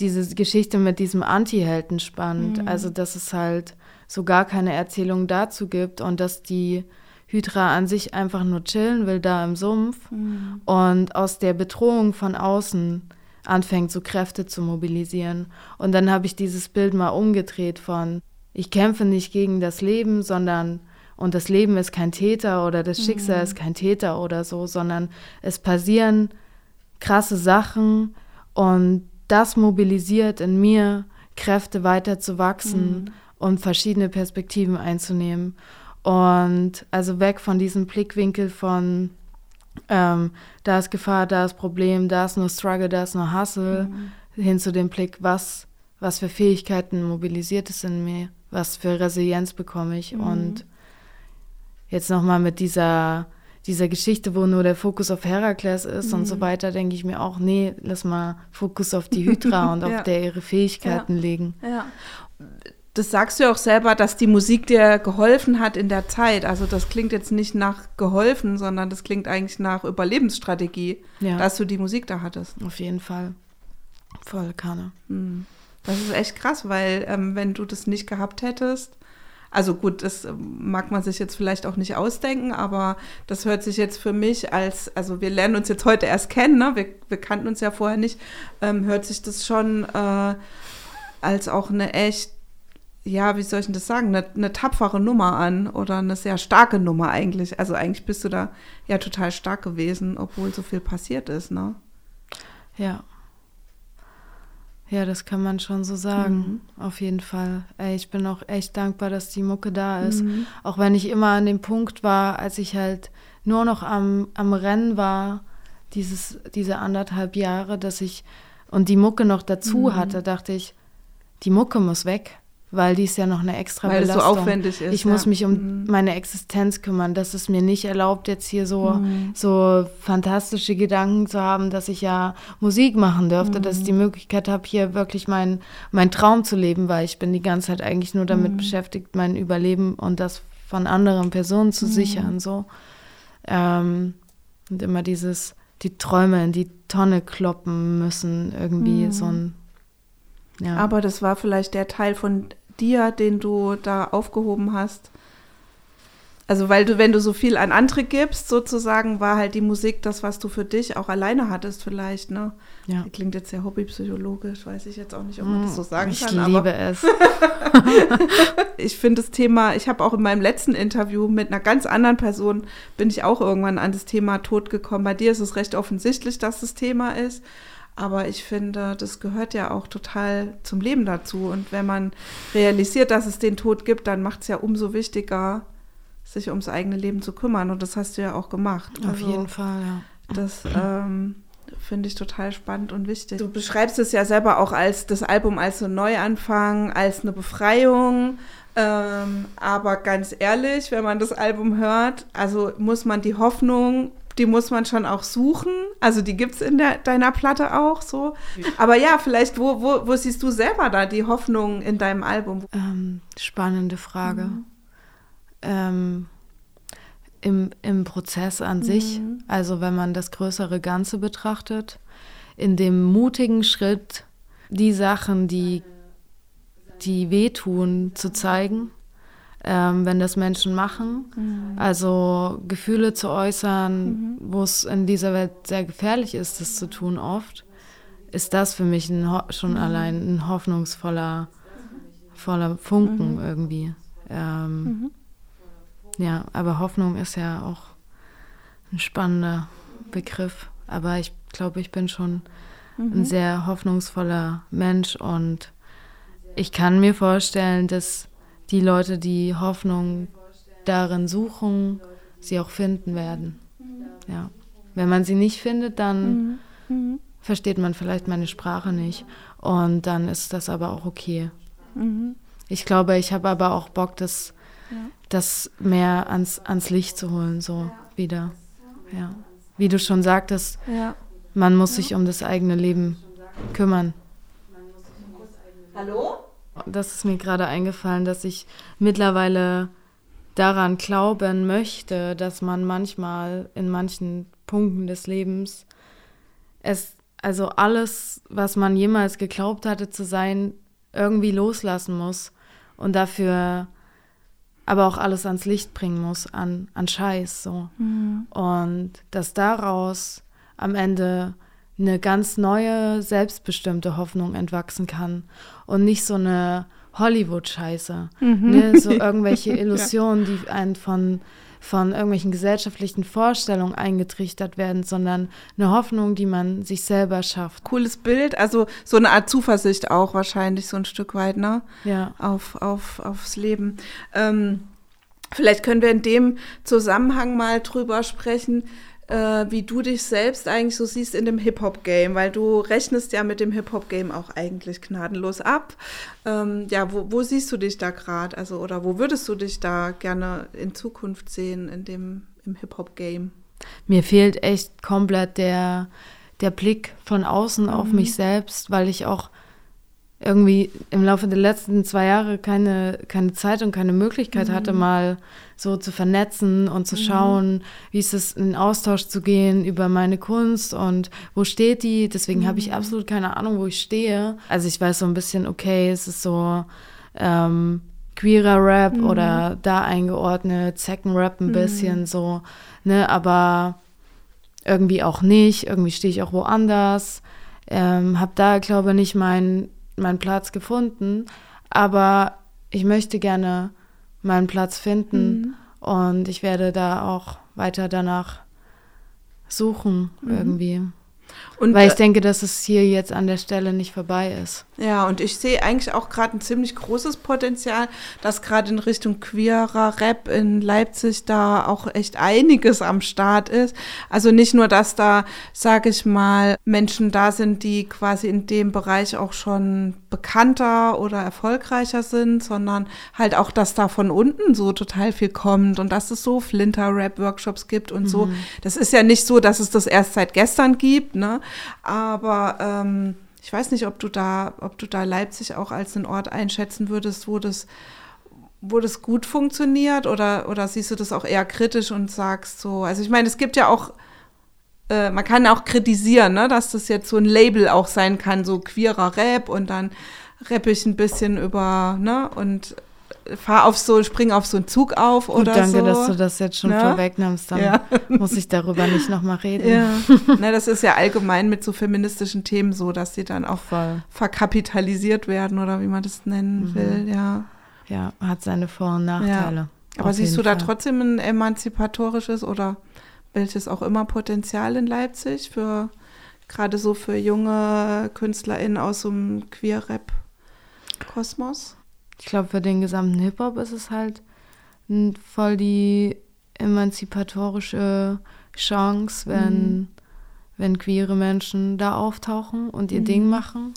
diese Geschichte mit diesem Anti-Helden spannend. Mhm. Also, dass es halt so gar keine Erzählung dazu gibt und dass die Hydra an sich einfach nur chillen will da im Sumpf mhm. und aus der Bedrohung von außen anfängt, so Kräfte zu mobilisieren. Und dann habe ich dieses Bild mal umgedreht von, ich kämpfe nicht gegen das Leben, sondern, und das Leben ist kein Täter oder das Schicksal mhm. ist kein Täter oder so, sondern es passieren krasse Sachen und das mobilisiert in mir, Kräfte weiter zu wachsen mhm. und verschiedene Perspektiven einzunehmen. Und also weg von diesem Blickwinkel von ähm, da ist Gefahr, da ist Problem, da ist nur Struggle, da ist nur Hustle, mhm. hin zu dem Blick, was, was für Fähigkeiten mobilisiert es in mir, was für Resilienz bekomme ich. Mhm. Und jetzt nochmal mit dieser, dieser Geschichte, wo nur der Fokus auf Herakles ist mhm. und so mhm. weiter, denke ich mir auch, nee, lass mal Fokus auf die Hydra und ja. auf der ihre Fähigkeiten ja. legen. Ja das sagst du ja auch selber, dass die Musik dir geholfen hat in der Zeit. Also das klingt jetzt nicht nach geholfen, sondern das klingt eigentlich nach Überlebensstrategie, ja. dass du die Musik da hattest. Auf jeden Fall. Voll Kanne. Hm. Das ist echt krass, weil ähm, wenn du das nicht gehabt hättest, also gut, das mag man sich jetzt vielleicht auch nicht ausdenken, aber das hört sich jetzt für mich als, also wir lernen uns jetzt heute erst kennen, ne? wir, wir kannten uns ja vorher nicht, ähm, hört sich das schon äh, als auch eine echt ja, wie soll ich denn das sagen, eine, eine, tapfere Nummer an oder eine sehr starke Nummer eigentlich. Also eigentlich bist du da ja total stark gewesen, obwohl so viel passiert ist, ne? Ja. Ja, das kann man schon so sagen, mhm. auf jeden Fall. Ey, ich bin auch echt dankbar, dass die Mucke da ist. Mhm. Auch wenn ich immer an dem Punkt war, als ich halt nur noch am, am Rennen war, dieses, diese anderthalb Jahre, dass ich und die Mucke noch dazu mhm. hatte, dachte ich, die Mucke muss weg weil dies ja noch eine extra weil Belastung. Weil es so aufwendig ist. Ich ja. muss mich um mhm. meine Existenz kümmern. Das ist mir nicht erlaubt, jetzt hier so, mhm. so fantastische Gedanken zu haben, dass ich ja Musik machen dürfte, mhm. dass ich die Möglichkeit habe, hier wirklich meinen mein Traum zu leben, weil ich bin die ganze Zeit eigentlich nur damit mhm. beschäftigt, mein Überleben und das von anderen Personen zu mhm. sichern. So. Ähm, und immer dieses, die Träume in die Tonne kloppen müssen, irgendwie mhm. so ein ja. Aber das war vielleicht der Teil von dir, den du da aufgehoben hast? Also, weil du, wenn du so viel an andere gibst, sozusagen, war halt die Musik das, was du für dich auch alleine hattest, vielleicht, ne? Ja. Klingt jetzt sehr hobbypsychologisch, weiß ich jetzt auch nicht, ob man das so sagen ich kann. Ich liebe es. ich finde das Thema, ich habe auch in meinem letzten Interview mit einer ganz anderen Person, bin ich auch irgendwann an das Thema Tod gekommen. Bei dir ist es recht offensichtlich, dass das Thema ist. Aber ich finde, das gehört ja auch total zum Leben dazu. Und wenn man realisiert, dass es den Tod gibt, dann macht es ja umso wichtiger, sich ums eigene Leben zu kümmern. Und das hast du ja auch gemacht. Auf also, jeden Fall, ja. Das ähm, finde ich total spannend und wichtig. Du beschreibst es ja selber auch als das Album als so ein Neuanfang, als eine Befreiung. Ähm, aber ganz ehrlich, wenn man das Album hört, also muss man die Hoffnung die muss man schon auch suchen. Also die gibt es in der, deiner Platte auch so. Aber ja, vielleicht, wo, wo, wo siehst du selber da die Hoffnung in deinem Album? Ähm, spannende Frage. Mhm. Ähm, im, Im Prozess an mhm. sich, also wenn man das größere Ganze betrachtet, in dem mutigen Schritt, die Sachen, die, die wehtun, zu zeigen ähm, wenn das Menschen machen. Mhm. Also Gefühle zu äußern, mhm. wo es in dieser Welt sehr gefährlich ist, das zu tun oft, ist das für mich schon mhm. allein ein hoffnungsvoller voller Funken mhm. irgendwie. Ähm, mhm. ja, aber Hoffnung ist ja auch ein spannender Begriff. Aber ich glaube, ich bin schon ein mhm. sehr hoffnungsvoller Mensch und ich kann mir vorstellen, dass die Leute, die Hoffnung darin suchen, sie auch finden werden. Ja. Wenn man sie nicht findet, dann mhm. versteht man vielleicht meine Sprache nicht. Und dann ist das aber auch okay. Mhm. Ich glaube, ich habe aber auch Bock, das, ja. das mehr ans, ans Licht zu holen, so wieder. Ja. Wie du schon sagtest, ja. man muss sich um das eigene Leben kümmern. Hallo? Das ist mir gerade eingefallen, dass ich mittlerweile daran glauben möchte, dass man manchmal in manchen Punkten des Lebens es, also alles, was man jemals geglaubt hatte zu sein, irgendwie loslassen muss und dafür aber auch alles ans Licht bringen muss, an, an Scheiß so. Mhm. Und dass daraus am Ende eine ganz neue, selbstbestimmte Hoffnung entwachsen kann und nicht so eine Hollywood-Scheiße. Mhm. Ne? So irgendwelche Illusionen, ja. die einen von, von irgendwelchen gesellschaftlichen Vorstellungen eingetrichtert werden, sondern eine Hoffnung, die man sich selber schafft. Cooles Bild, also so eine Art Zuversicht auch wahrscheinlich so ein Stück weit, ne? Ja. Auf, auf, aufs Leben. Ähm, vielleicht können wir in dem Zusammenhang mal drüber sprechen, äh, wie du dich selbst eigentlich so siehst in dem Hip-Hop-Game, weil du rechnest ja mit dem Hip-Hop-Game auch eigentlich gnadenlos ab. Ähm, ja, wo, wo, siehst du dich da gerade? Also, oder wo würdest du dich da gerne in Zukunft sehen in dem im Hip-Hop-Game? Mir fehlt echt komplett der, der Blick von außen mhm. auf mich selbst, weil ich auch irgendwie im Laufe der letzten zwei Jahre keine, keine Zeit und keine Möglichkeit mhm. hatte, mal so zu vernetzen und zu mhm. schauen, wie ist es, in Austausch zu gehen über meine Kunst und wo steht die. Deswegen mhm. habe ich mhm. absolut keine Ahnung, wo ich stehe. Also ich weiß so ein bisschen, okay, es ist so ähm, queerer Rap mhm. oder da eingeordnet, Second Rap ein mhm. bisschen so, ne, aber irgendwie auch nicht. Irgendwie stehe ich auch woanders. Ähm, habe da, glaube ich, nicht mein meinen Platz gefunden, aber ich möchte gerne meinen Platz finden mhm. und ich werde da auch weiter danach suchen mhm. irgendwie. Und, Weil ich äh, denke, dass es hier jetzt an der Stelle nicht vorbei ist. Ja, und ich sehe eigentlich auch gerade ein ziemlich großes Potenzial, dass gerade in Richtung queerer Rap in Leipzig da auch echt einiges am Start ist. Also nicht nur, dass da, sage ich mal, Menschen da sind, die quasi in dem Bereich auch schon bekannter oder erfolgreicher sind, sondern halt auch, dass da von unten so total viel kommt und dass es so Flinter-Rap-Workshops gibt und mhm. so. Das ist ja nicht so, dass es das erst seit gestern gibt, ne? Aber ähm, ich weiß nicht, ob du da, ob du da Leipzig auch als einen Ort einschätzen würdest, wo das, wo das gut funktioniert oder, oder siehst du das auch eher kritisch und sagst so, also ich meine, es gibt ja auch, äh, man kann auch kritisieren, ne, dass das jetzt so ein Label auch sein kann, so queerer Rap und dann rappe ich ein bisschen über, ne, und fahr auf so, spring auf so einen Zug auf oder danke, so. dass du das jetzt schon ja? vorwegnimmst, dann ja. muss ich darüber nicht nochmal reden. Ja. Na, das ist ja allgemein mit so feministischen Themen so, dass sie dann auch Voll. verkapitalisiert werden oder wie man das nennen mhm. will, ja. Ja, hat seine Vor- und Nachteile. Aber siehst du da trotzdem ein emanzipatorisches oder welches auch immer Potenzial in Leipzig für gerade so für junge KünstlerInnen aus so einem Queer-Rap-Kosmos? Ich glaube, für den gesamten Hip-Hop ist es halt voll die emanzipatorische Chance, wenn, mhm. wenn queere Menschen da auftauchen und ihr mhm. Ding machen.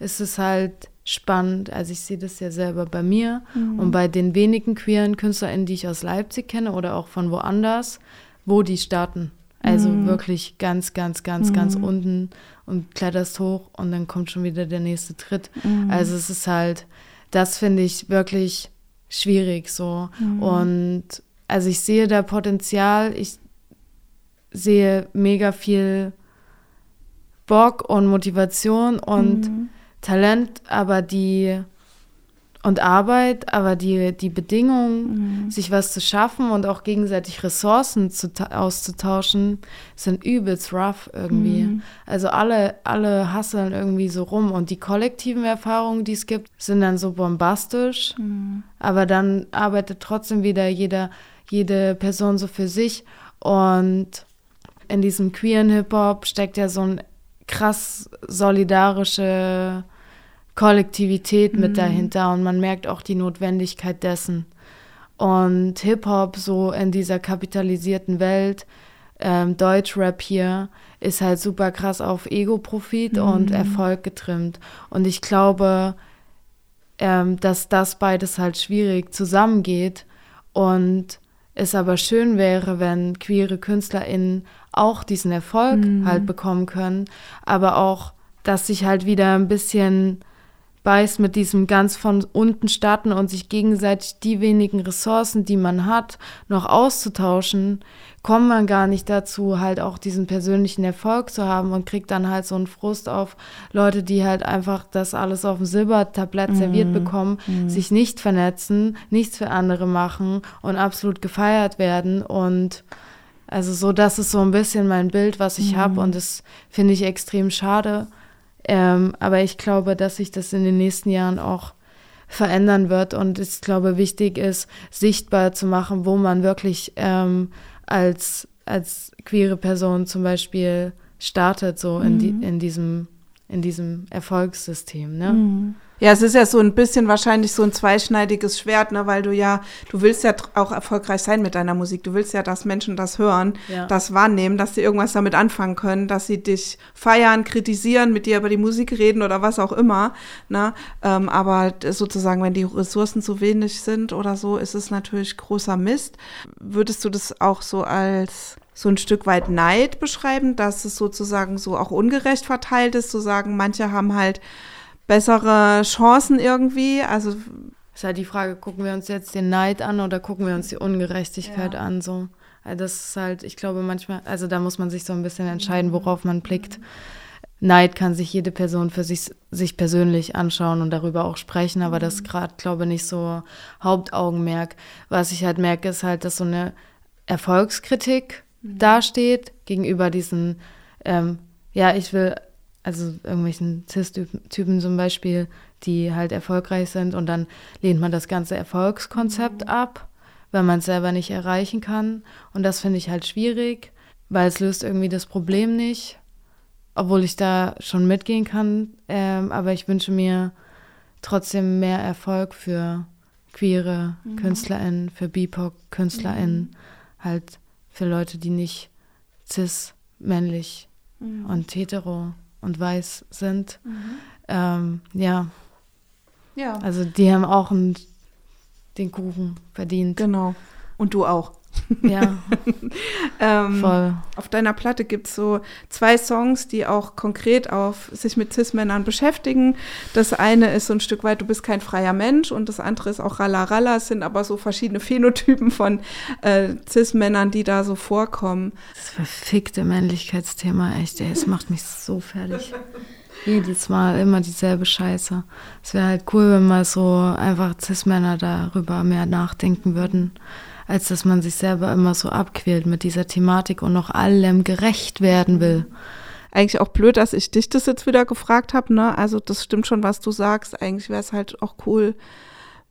Ist es halt spannend. Also ich sehe das ja selber bei mir mhm. und bei den wenigen queeren KünstlerInnen, die ich aus Leipzig kenne oder auch von woanders, wo die starten. Also mhm. wirklich ganz, ganz, ganz, mhm. ganz unten und kletterst hoch und dann kommt schon wieder der nächste Tritt. Mhm. Also es ist halt, das finde ich wirklich schwierig so. Mhm. Und also ich sehe da Potenzial, ich sehe mega viel Bock und Motivation und mhm. Talent, aber die und Arbeit, aber die, die Bedingungen, mhm. sich was zu schaffen und auch gegenseitig Ressourcen zu, auszutauschen, sind übelst rough irgendwie. Mhm. Also alle, alle hasseln irgendwie so rum und die kollektiven Erfahrungen, die es gibt, sind dann so bombastisch, mhm. aber dann arbeitet trotzdem wieder jeder, jede Person so für sich und in diesem queeren Hip-Hop steckt ja so ein krass solidarische Kollektivität mit mhm. dahinter und man merkt auch die Notwendigkeit dessen. Und Hip-Hop so in dieser kapitalisierten Welt, ähm, Deutschrap hier, ist halt super krass auf Ego-Profit mhm. und Erfolg getrimmt. Und ich glaube, ähm, dass das beides halt schwierig zusammengeht und es aber schön wäre, wenn queere KünstlerInnen auch diesen Erfolg mhm. halt bekommen können, aber auch, dass sich halt wieder ein bisschen beißt mit diesem ganz von unten starten und sich gegenseitig die wenigen Ressourcen, die man hat, noch auszutauschen, kommt man gar nicht dazu, halt auch diesen persönlichen Erfolg zu haben und kriegt dann halt so einen Frust auf Leute, die halt einfach das alles auf dem Silbertablett mhm. serviert bekommen, mhm. sich nicht vernetzen, nichts für andere machen und absolut gefeiert werden und also so, das ist so ein bisschen mein Bild, was ich mhm. habe und das finde ich extrem schade. Ähm, aber ich glaube, dass sich das in den nächsten Jahren auch verändern wird und ich glaube, wichtig ist, sichtbar zu machen, wo man wirklich ähm, als, als queere Person zum Beispiel startet, so mhm. in, die, mhm. in, diesem, in diesem Erfolgssystem. Ne? Mhm. Ja, es ist ja so ein bisschen wahrscheinlich so ein zweischneidiges Schwert, ne, weil du ja, du willst ja auch erfolgreich sein mit deiner Musik. Du willst ja, dass Menschen das hören, ja. das wahrnehmen, dass sie irgendwas damit anfangen können, dass sie dich feiern, kritisieren, mit dir über die Musik reden oder was auch immer. Ne? Ähm, aber sozusagen, wenn die Ressourcen zu wenig sind oder so, ist es natürlich großer Mist. Würdest du das auch so als so ein Stück weit Neid beschreiben, dass es sozusagen so auch ungerecht verteilt ist, zu sagen, manche haben halt bessere Chancen irgendwie. Also ist halt die Frage, gucken wir uns jetzt den Neid an oder gucken wir uns die Ungerechtigkeit ja. an? So. Also das ist halt, ich glaube manchmal, also da muss man sich so ein bisschen entscheiden, worauf man blickt. Neid kann sich jede Person für sich, sich persönlich anschauen und darüber auch sprechen, aber das ist gerade, glaube ich, nicht so Hauptaugenmerk. Was ich halt merke, ist halt, dass so eine Erfolgskritik mhm. dasteht gegenüber diesen, ähm, ja, ich will also irgendwelchen Cis-Typen zum Beispiel, die halt erfolgreich sind und dann lehnt man das ganze Erfolgskonzept mhm. ab, weil man es selber nicht erreichen kann. Und das finde ich halt schwierig, weil es löst irgendwie das Problem nicht, obwohl ich da schon mitgehen kann. Ähm, aber ich wünsche mir trotzdem mehr Erfolg für queere mhm. KünstlerInnen, für BIPOC-KünstlerInnen, mhm. halt für Leute, die nicht cis, männlich mhm. und hetero und weiß sind. Mhm. Ähm, ja. Ja. Also die haben auch einen, den Kuchen verdient. Genau. Und du auch. Ja. ähm, Voll. Auf deiner Platte gibt es so zwei Songs, die auch konkret auf sich mit Cis-Männern beschäftigen. Das eine ist so ein Stück weit, du bist kein freier Mensch und das andere ist auch Ralla Ralla. Es sind aber so verschiedene Phänotypen von äh, Cis-Männern, die da so vorkommen. Das verfickte Männlichkeitsthema, echt, ey, es macht mich so fertig. Jedes Mal immer dieselbe Scheiße. Es wäre halt cool, wenn mal so einfach Cis-Männer darüber mehr nachdenken würden als dass man sich selber immer so abquält mit dieser Thematik und noch allem gerecht werden will. Eigentlich auch blöd, dass ich dich das jetzt wieder gefragt habe, ne? Also das stimmt schon, was du sagst. Eigentlich wäre es halt auch cool,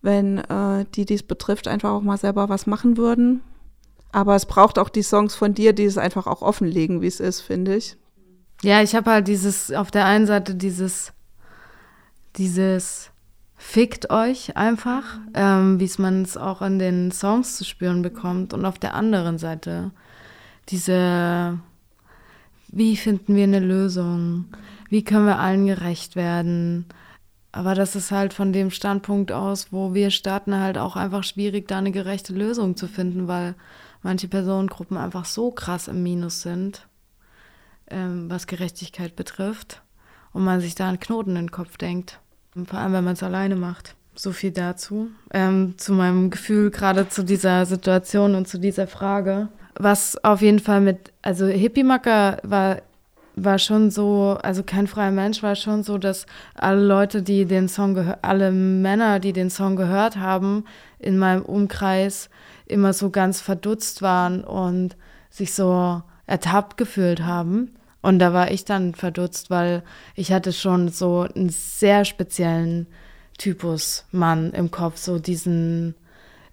wenn äh, die, die es betrifft, einfach auch mal selber was machen würden. Aber es braucht auch die Songs von dir, die es einfach auch offenlegen, wie es ist, finde ich. Ja, ich habe halt dieses, auf der einen Seite dieses, dieses fickt euch einfach, ähm, wie es man es auch in den Songs zu spüren bekommt. Und auf der anderen Seite diese, wie finden wir eine Lösung? Wie können wir allen gerecht werden? Aber das ist halt von dem Standpunkt aus, wo wir starten, halt auch einfach schwierig, da eine gerechte Lösung zu finden, weil manche Personengruppen einfach so krass im Minus sind, ähm, was Gerechtigkeit betrifft, und man sich da einen Knoten in den Kopf denkt. Vor allem, wenn man es alleine macht. So viel dazu. Ähm, zu meinem Gefühl gerade zu dieser Situation und zu dieser Frage. Was auf jeden Fall mit, also Hippie-Macker war, war schon so, also kein freier Mensch war schon so, dass alle Leute, die den Song gehört, alle Männer, die den Song gehört haben, in meinem Umkreis immer so ganz verdutzt waren und sich so ertappt gefühlt haben. Und da war ich dann verdutzt, weil ich hatte schon so einen sehr speziellen Typus Mann im Kopf, so diesen,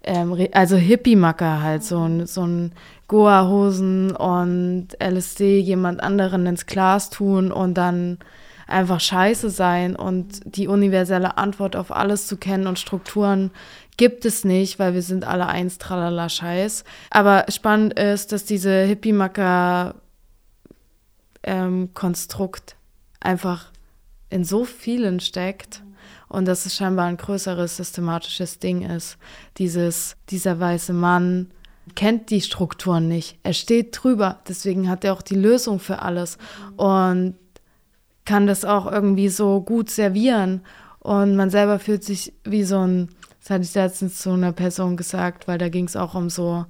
ähm, also Hippie-Macker halt, so ein, so ein Goa-Hosen und LSD jemand anderen ins Glas tun und dann einfach scheiße sein und die universelle Antwort auf alles zu kennen und Strukturen gibt es nicht, weil wir sind alle eins, tralala, scheiß. Aber spannend ist, dass diese Hippie-Macker ähm, Konstrukt einfach in so vielen steckt und dass es scheinbar ein größeres systematisches Ding ist. Dieses, dieser weiße Mann kennt die Strukturen nicht. Er steht drüber, deswegen hat er auch die Lösung für alles und kann das auch irgendwie so gut servieren Und man selber fühlt sich wie so ein, das hatte ich letztens zu einer Person gesagt, weil da ging es auch um so,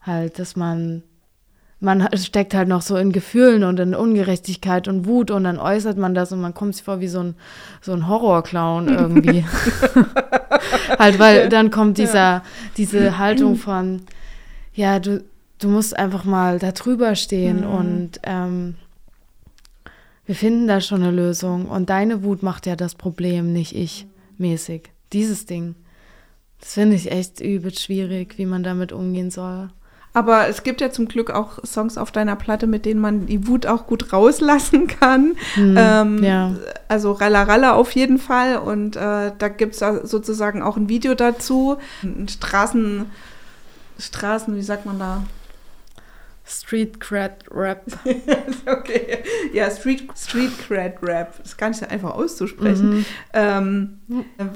halt, dass man man steckt halt noch so in Gefühlen und in Ungerechtigkeit und Wut und dann äußert man das und man kommt sich vor wie so ein, so ein Horrorclown irgendwie. halt, weil dann kommt dieser, ja. diese Haltung von, ja, du, du musst einfach mal da drüber stehen mhm. und ähm, wir finden da schon eine Lösung und deine Wut macht ja das Problem, nicht ich mäßig. Dieses Ding. Das finde ich echt übel schwierig, wie man damit umgehen soll. Aber es gibt ja zum Glück auch Songs auf deiner Platte, mit denen man die Wut auch gut rauslassen kann. Hm, ähm, ja. Also Ralla Ralla auf jeden Fall. Und äh, da gibt es sozusagen auch ein Video dazu. Straßen, Straßen, wie sagt man da? Street Cred Rap. okay. Ja, Street, Street Cred Rap. Das ist gar nicht so einfach auszusprechen. Mhm. Ähm,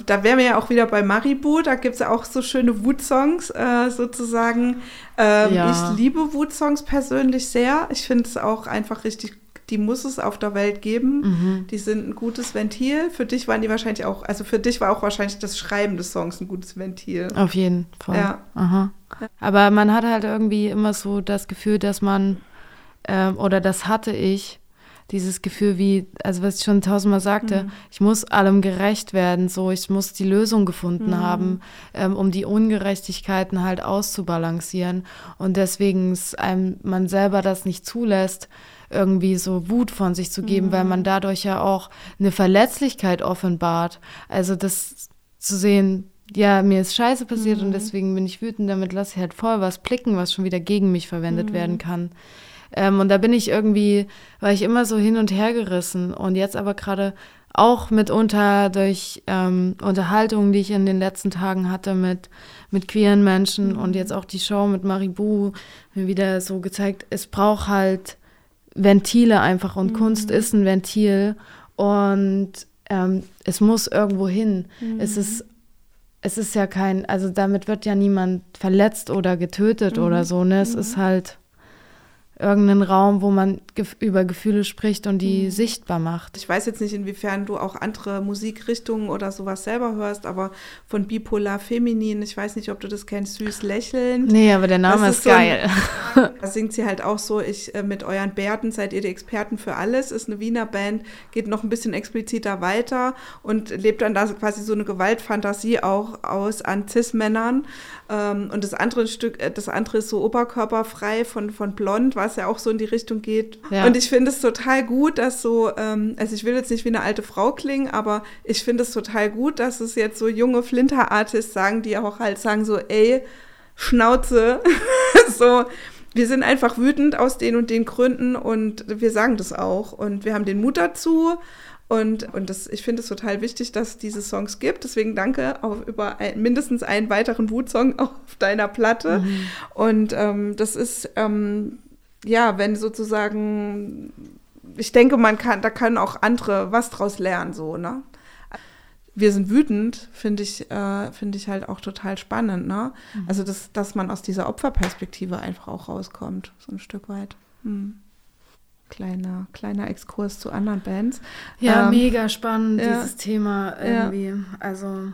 da wären wir ja auch wieder bei Maribu. Da gibt es ja auch so schöne Wut-Songs äh, sozusagen. Ähm, ja. Ich liebe Wut-Songs persönlich sehr. Ich finde es auch einfach richtig die muss es auf der Welt geben. Mhm. Die sind ein gutes Ventil. Für dich waren die wahrscheinlich auch, also für dich war auch wahrscheinlich das Schreiben des Songs ein gutes Ventil. Auf jeden Fall. Ja. Aha. Aber man hat halt irgendwie immer so das Gefühl, dass man, äh, oder das hatte ich, dieses Gefühl wie, also was ich schon tausendmal sagte, mhm. ich muss allem gerecht werden, so ich muss die Lösung gefunden mhm. haben, ähm, um die Ungerechtigkeiten halt auszubalancieren und deswegen einem man selber das nicht zulässt, irgendwie so Wut von sich zu geben, mhm. weil man dadurch ja auch eine Verletzlichkeit offenbart. Also das zu sehen, ja, mir ist Scheiße passiert mhm. und deswegen bin ich wütend, damit lasse ich halt voll was blicken, was schon wieder gegen mich verwendet mhm. werden kann. Ähm, und da bin ich irgendwie, war ich immer so hin und her gerissen und jetzt aber gerade auch mitunter durch ähm, Unterhaltungen, die ich in den letzten Tagen hatte mit, mit queeren Menschen mhm. und jetzt auch die Show mit Maribu mir wieder so gezeigt, es braucht halt Ventile einfach und mhm. Kunst ist ein Ventil und ähm, es muss irgendwo hin. Mhm. Es ist es ist ja kein, also damit wird ja niemand verletzt oder getötet mhm. oder so, ne? Es ist mhm. halt irgendeinen Raum, wo man gef über Gefühle spricht und die mhm. sichtbar macht. Ich weiß jetzt nicht, inwiefern du auch andere Musikrichtungen oder sowas selber hörst, aber von Bipolar Feminin, ich weiß nicht, ob du das kennst, Süß Lächeln. Nee, aber der Name ist, ist, geil. So ein, da singt sie halt auch so, ich äh, mit euren Bärten seid ihr die Experten für alles, ist eine Wiener Band, geht noch ein bisschen expliziter weiter und lebt dann da quasi so eine Gewaltfantasie auch aus an Cis-Männern. Ähm, und das andere Stück, äh, das andere ist so oberkörperfrei von, von Blond, was ja auch so in die Richtung geht. Ja. Und ich finde es total gut, dass so, ähm, also ich will jetzt nicht wie eine alte Frau klingen, aber ich finde es total gut, dass es jetzt so junge Flinter-Artists sagen, die auch halt sagen so, ey, Schnauze, so, wir sind einfach wütend aus den und den Gründen und wir sagen das auch. Und wir haben den Mut dazu und, und das, ich finde es total wichtig, dass es diese Songs gibt. Deswegen danke auch über ein, mindestens einen weiteren Wutsong auf deiner Platte. Mhm. Und ähm, das ist, ähm, ja, wenn sozusagen, ich denke, man kann, da können auch andere was draus lernen, so, ne? Wir sind wütend, finde ich, äh, finde ich halt auch total spannend, ne? Mhm. Also, das, dass man aus dieser Opferperspektive einfach auch rauskommt, so ein Stück weit. Hm kleiner, kleiner Exkurs zu anderen Bands. Ja, ähm, mega spannend, ja, dieses Thema irgendwie. Ja. Also,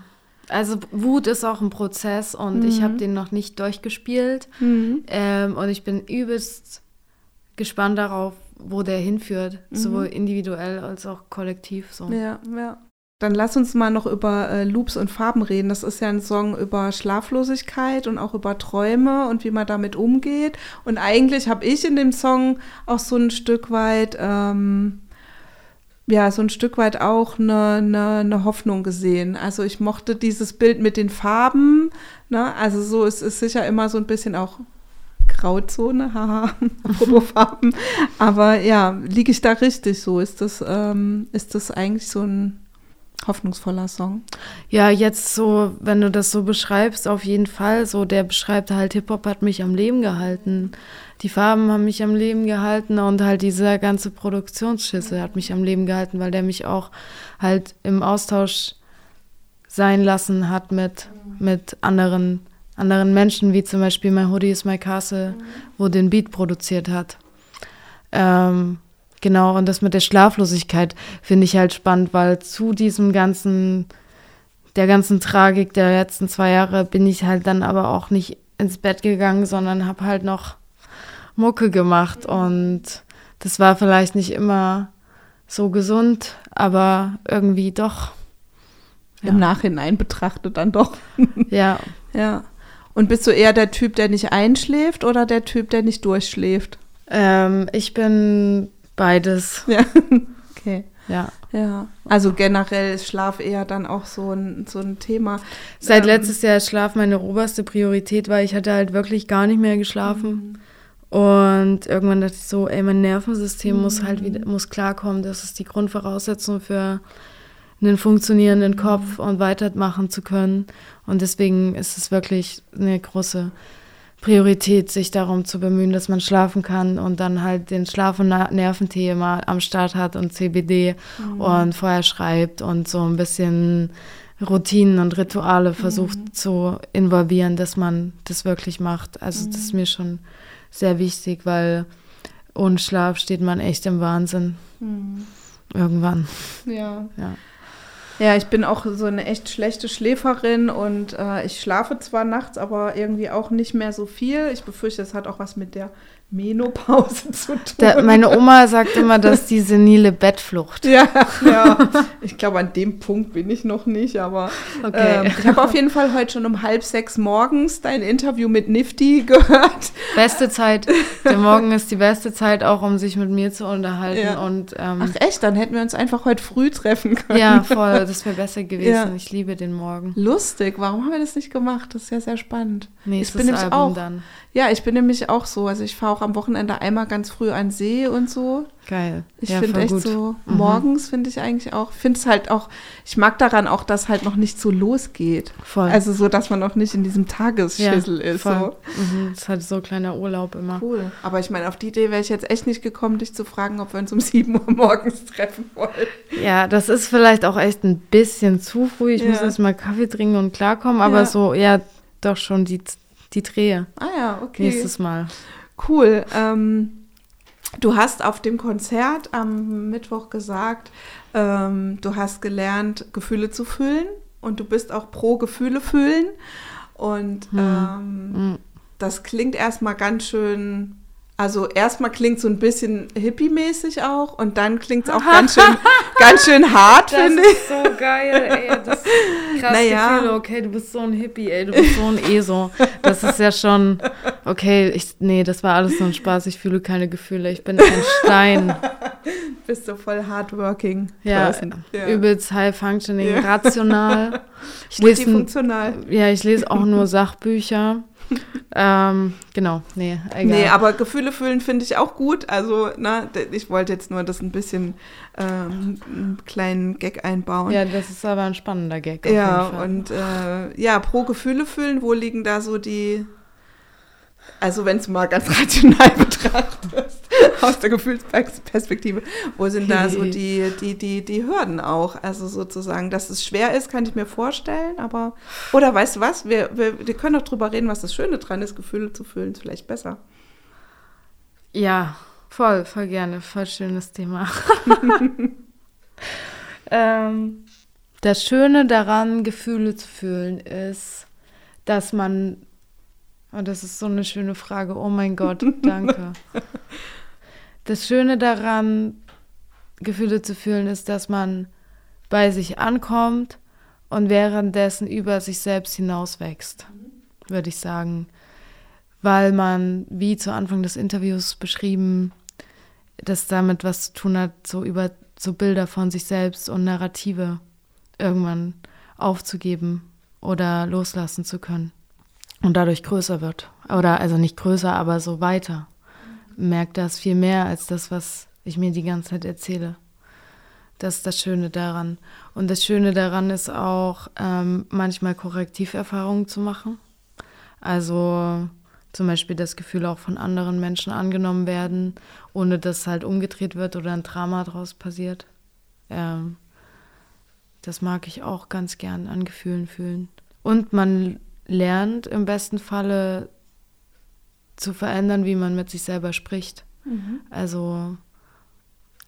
also Wut ist auch ein Prozess und mhm. ich habe den noch nicht durchgespielt. Mhm. Ähm, und ich bin übelst gespannt darauf, wo der hinführt, mhm. sowohl individuell als auch kollektiv. So. Ja, ja. Dann lass uns mal noch über äh, Loops und Farben reden. Das ist ja ein Song über Schlaflosigkeit und auch über Träume und wie man damit umgeht. Und eigentlich habe ich in dem Song auch so ein Stück weit, ähm, ja, so ein Stück weit auch eine, eine, eine, Hoffnung gesehen. Also ich mochte dieses Bild mit den Farben. Ne? Also so, es ist sicher immer so ein bisschen auch Grauzone, haha, apropos Farben. Aber ja, liege ich da richtig so? Ist das, ähm, ist das eigentlich so ein hoffnungsvoller Song. Ja, jetzt so, wenn du das so beschreibst, auf jeden Fall. So, der beschreibt halt, Hip-Hop hat mich am Leben gehalten. Die Farben haben mich am Leben gehalten und halt dieser ganze Produktionsschüssel hat mich am Leben gehalten, weil der mich auch halt im Austausch sein lassen hat mit, mit anderen, anderen Menschen, wie zum Beispiel My Hoodie is My Castle, wo den Beat produziert hat. Ähm, genau, und das mit der Schlaflosigkeit finde ich halt spannend, weil zu diesem ganzen, der ganzen Tragik der letzten zwei Jahre bin ich halt dann aber auch nicht ins Bett gegangen, sondern habe halt noch Mucke gemacht und das war vielleicht nicht immer so gesund, aber irgendwie doch. Ja. Im Nachhinein betrachtet dann doch. ja. Ja. Und bist du eher der Typ, der nicht einschläft oder der Typ, der nicht durchschläft? Ähm, ich bin beides. Ja. Okay. Ja. Ja. Also generell ist Schlaf eher dann auch so ein, so ein Thema. Seit ähm, letztes Jahr ist Schlaf meine oberste Priorität, weil ich hatte halt wirklich gar nicht mehr geschlafen. Mhm. Und irgendwann dachte ich so, ey, mein Nervensystem mhm. muss halt wieder, muss klarkommen. Das ist die Grundvoraussetzung für einen funktionierenden Kopf und weitermachen zu können. Und deswegen ist es wirklich eine große Priorität, sich darum zu bemühen, dass man schlafen kann und dann halt den Schlaf- und Nerventee mal am Start hat und CBD mhm. und vorher schreibt und so ein bisschen Routinen und Rituale versucht mhm. zu involvieren, dass man das wirklich macht. Also mhm. das ist mir schon sehr wichtig, weil ohne Schlaf steht man echt im Wahnsinn. Mhm. Irgendwann. Ja. ja. Ja, ich bin auch so eine echt schlechte Schläferin und äh, ich schlafe zwar nachts, aber irgendwie auch nicht mehr so viel. Ich befürchte, es hat auch was mit der Menopause zu tun. Da, meine Oma sagt immer, dass die senile Bettflucht. Ja, ja. Ich glaube, an dem Punkt bin ich noch nicht, aber okay. ähm, ich habe auf jeden Fall heute schon um halb sechs morgens dein Interview mit Nifty gehört. Beste Zeit. Der Morgen ist die beste Zeit, auch um sich mit mir zu unterhalten. Ja. Und, ähm, Ach echt, dann hätten wir uns einfach heute früh treffen können. Ja, voll. Das wäre besser gewesen. Ja. Ich liebe den Morgen. Lustig. Warum haben wir das nicht gemacht? Das ist ja sehr spannend. Nächstes ich bin Album auch, dann. Ja, ich bin nämlich auch so. Also ich fahre auch am Wochenende einmal ganz früh an See und so. Geil. Ich ja, finde echt gut. so, mhm. morgens finde ich eigentlich auch, finde es halt auch, ich mag daran auch, dass halt noch nicht so losgeht. Voll. Also so, dass man noch nicht in diesem Tagesschüssel ja, ist. Voll. So. Mhm. Das ist halt so ein kleiner Urlaub immer. Cool. Aber ich meine, auf die Idee wäre ich jetzt echt nicht gekommen, dich zu fragen, ob wir uns um 7 Uhr morgens treffen wollen. Ja, das ist vielleicht auch echt ein bisschen zu früh. Ich ja. muss erst mal Kaffee trinken und klarkommen, aber so, ja, doch schon die die Drehe. Ah ja, okay. Nächstes Mal. Cool. Ähm, du hast auf dem Konzert am Mittwoch gesagt, ähm, du hast gelernt, Gefühle zu fühlen und du bist auch pro Gefühle fühlen. Und hm. ähm, hm. das klingt erstmal ganz schön also erstmal klingt so ein bisschen hippie-mäßig auch und dann klingt es auch ganz schön, ganz schön hart, finde ich. Das ist so geil, ey. Das krass naja. Gefühl, okay, du bist so ein Hippie, ey, du bist so ein ESO. Das ist ja schon, okay, ich, nee, das war alles nur ein Spaß. Ich fühle keine Gefühle. Ich bin ein Stein. bist du voll hardworking. Ja, ja, übelst high functioning, ja. rational. Ich Multifunktional. Lese, ja, ich lese auch nur Sachbücher ähm, genau, nee, egal. Nee, aber Gefühle fühlen finde ich auch gut. Also, na, ich wollte jetzt nur das ein bisschen ähm, einen kleinen Gag einbauen. Ja, das ist aber ein spannender Gag. ja, und äh, ja, pro Gefühle fühlen, wo liegen da so die also wenn es mal ganz rational betrachtest, aus der Gefühlsperspektive, wo sind da so die, die, die, die Hürden auch? Also sozusagen, dass es schwer ist, kann ich mir vorstellen, aber, oder weißt du was, wir, wir, wir können doch drüber reden, was das Schöne dran ist, Gefühle zu fühlen, ist vielleicht besser. Ja, voll, voll gerne, voll schönes Thema. ähm, das Schöne daran, Gefühle zu fühlen, ist, dass man Oh, das ist so eine schöne Frage. Oh mein Gott, danke. das Schöne daran, Gefühle zu fühlen, ist, dass man bei sich ankommt und währenddessen über sich selbst hinauswächst, würde ich sagen. Weil man, wie zu Anfang des Interviews beschrieben, das damit was zu tun hat, so über so Bilder von sich selbst und Narrative irgendwann aufzugeben oder loslassen zu können und dadurch größer wird. Oder also nicht größer, aber so weiter. Merkt das viel mehr als das, was ich mir die ganze Zeit erzähle. Das ist das Schöne daran. Und das Schöne daran ist auch, ähm, manchmal Korrektiverfahrungen zu machen. Also zum Beispiel das Gefühl auch von anderen Menschen angenommen werden, ohne dass halt umgedreht wird oder ein Drama daraus passiert. Ähm, das mag ich auch ganz gern an Gefühlen fühlen. Und man lernt im besten Falle zu verändern, wie man mit sich selber spricht. Mhm. Also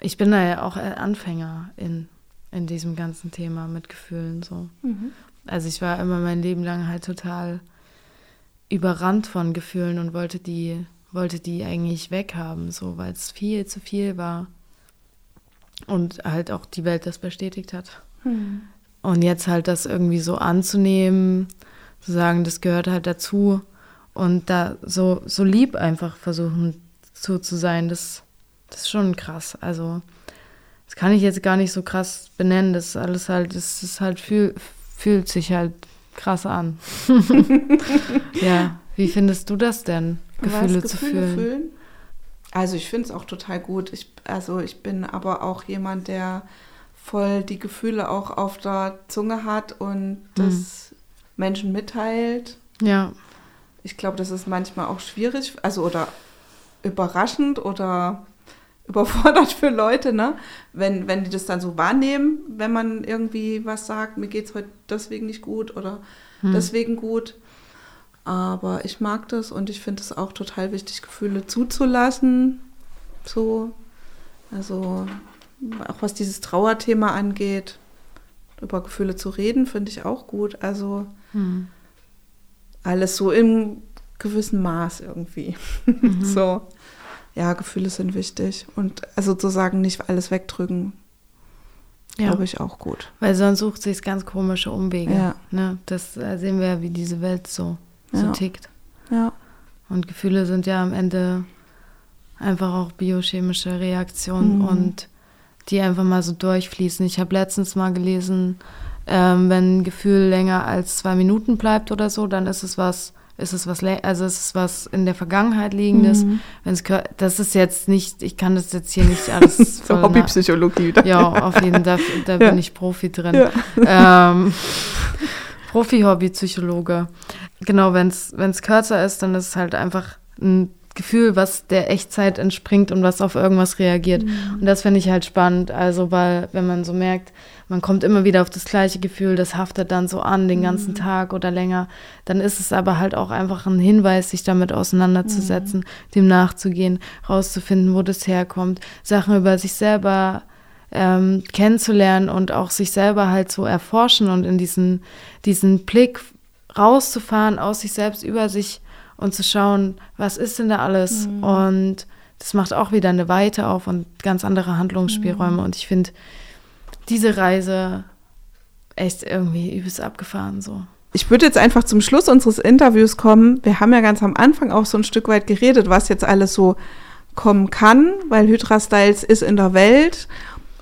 ich bin da ja auch Anfänger in, in diesem ganzen Thema mit Gefühlen so. Mhm. Also ich war immer mein Leben lang halt total überrannt von Gefühlen und wollte die, wollte die eigentlich weghaben, so, weil es viel zu viel war. Und halt auch die Welt das bestätigt hat. Mhm. Und jetzt halt das irgendwie so anzunehmen, zu sagen, das gehört halt dazu und da so, so lieb einfach versuchen zu, zu sein, das, das ist schon krass. Also, das kann ich jetzt gar nicht so krass benennen. Das ist alles halt, das ist halt, fühl, fühlt sich halt krass an. ja, wie findest du das denn, Gefühle Was, zu Gefühle fühlen? fühlen? Also ich finde es auch total gut. Ich, also ich bin aber auch jemand, der voll die Gefühle auch auf der Zunge hat und das hm. Menschen mitteilt. Ja. Ich glaube, das ist manchmal auch schwierig, also oder überraschend oder überfordert für Leute, ne? Wenn, wenn die das dann so wahrnehmen, wenn man irgendwie was sagt, mir geht es heute deswegen nicht gut oder hm. deswegen gut. Aber ich mag das und ich finde es auch total wichtig, Gefühle zuzulassen. So, also auch was dieses Trauerthema angeht, über Gefühle zu reden, finde ich auch gut. Also hm. Alles so im gewissen Maß irgendwie. Mhm. so, ja, Gefühle sind wichtig und also sozusagen nicht alles wegdrücken. Ja. Glaube ich auch gut. Weil sonst sucht sich ganz komische Umwege. Ja. Ne? Das äh, sehen wir, wie diese Welt so, so ja. tickt. Ja. Und Gefühle sind ja am Ende einfach auch biochemische Reaktionen mhm. und die einfach mal so durchfließen. Ich habe letztens mal gelesen, ähm, wenn ein Gefühl länger als zwei Minuten bleibt oder so, dann ist es was, ist es was, also ist es was in der Vergangenheit liegendes. Mhm. Wenn's, das ist jetzt nicht, ich kann das jetzt hier nicht alles. so Hobbypsychologie. Ja, auf jeden Fall, da, da ja. bin ich Profi drin. Ja. Ähm, Profi-Hobby-Psychologe. Genau, wenn es kürzer ist, dann ist es halt einfach ein Gefühl, was der Echtzeit entspringt und was auf irgendwas reagiert. Mhm. Und das finde ich halt spannend. Also, weil, wenn man so merkt, man kommt immer wieder auf das gleiche Gefühl, das haftet dann so an den ganzen mhm. Tag oder länger, dann ist es aber halt auch einfach ein Hinweis, sich damit auseinanderzusetzen, mhm. dem nachzugehen, rauszufinden, wo das herkommt, Sachen über sich selber ähm, kennenzulernen und auch sich selber halt so erforschen und in diesen, diesen Blick rauszufahren aus sich selbst über sich und zu schauen, was ist denn da alles? Mhm. Und das macht auch wieder eine Weite auf und ganz andere Handlungsspielräume. Mhm. Und ich finde diese Reise echt irgendwie übelst abgefahren so. Ich würde jetzt einfach zum Schluss unseres Interviews kommen. Wir haben ja ganz am Anfang auch so ein Stück weit geredet, was jetzt alles so kommen kann, weil Hydra Styles ist in der Welt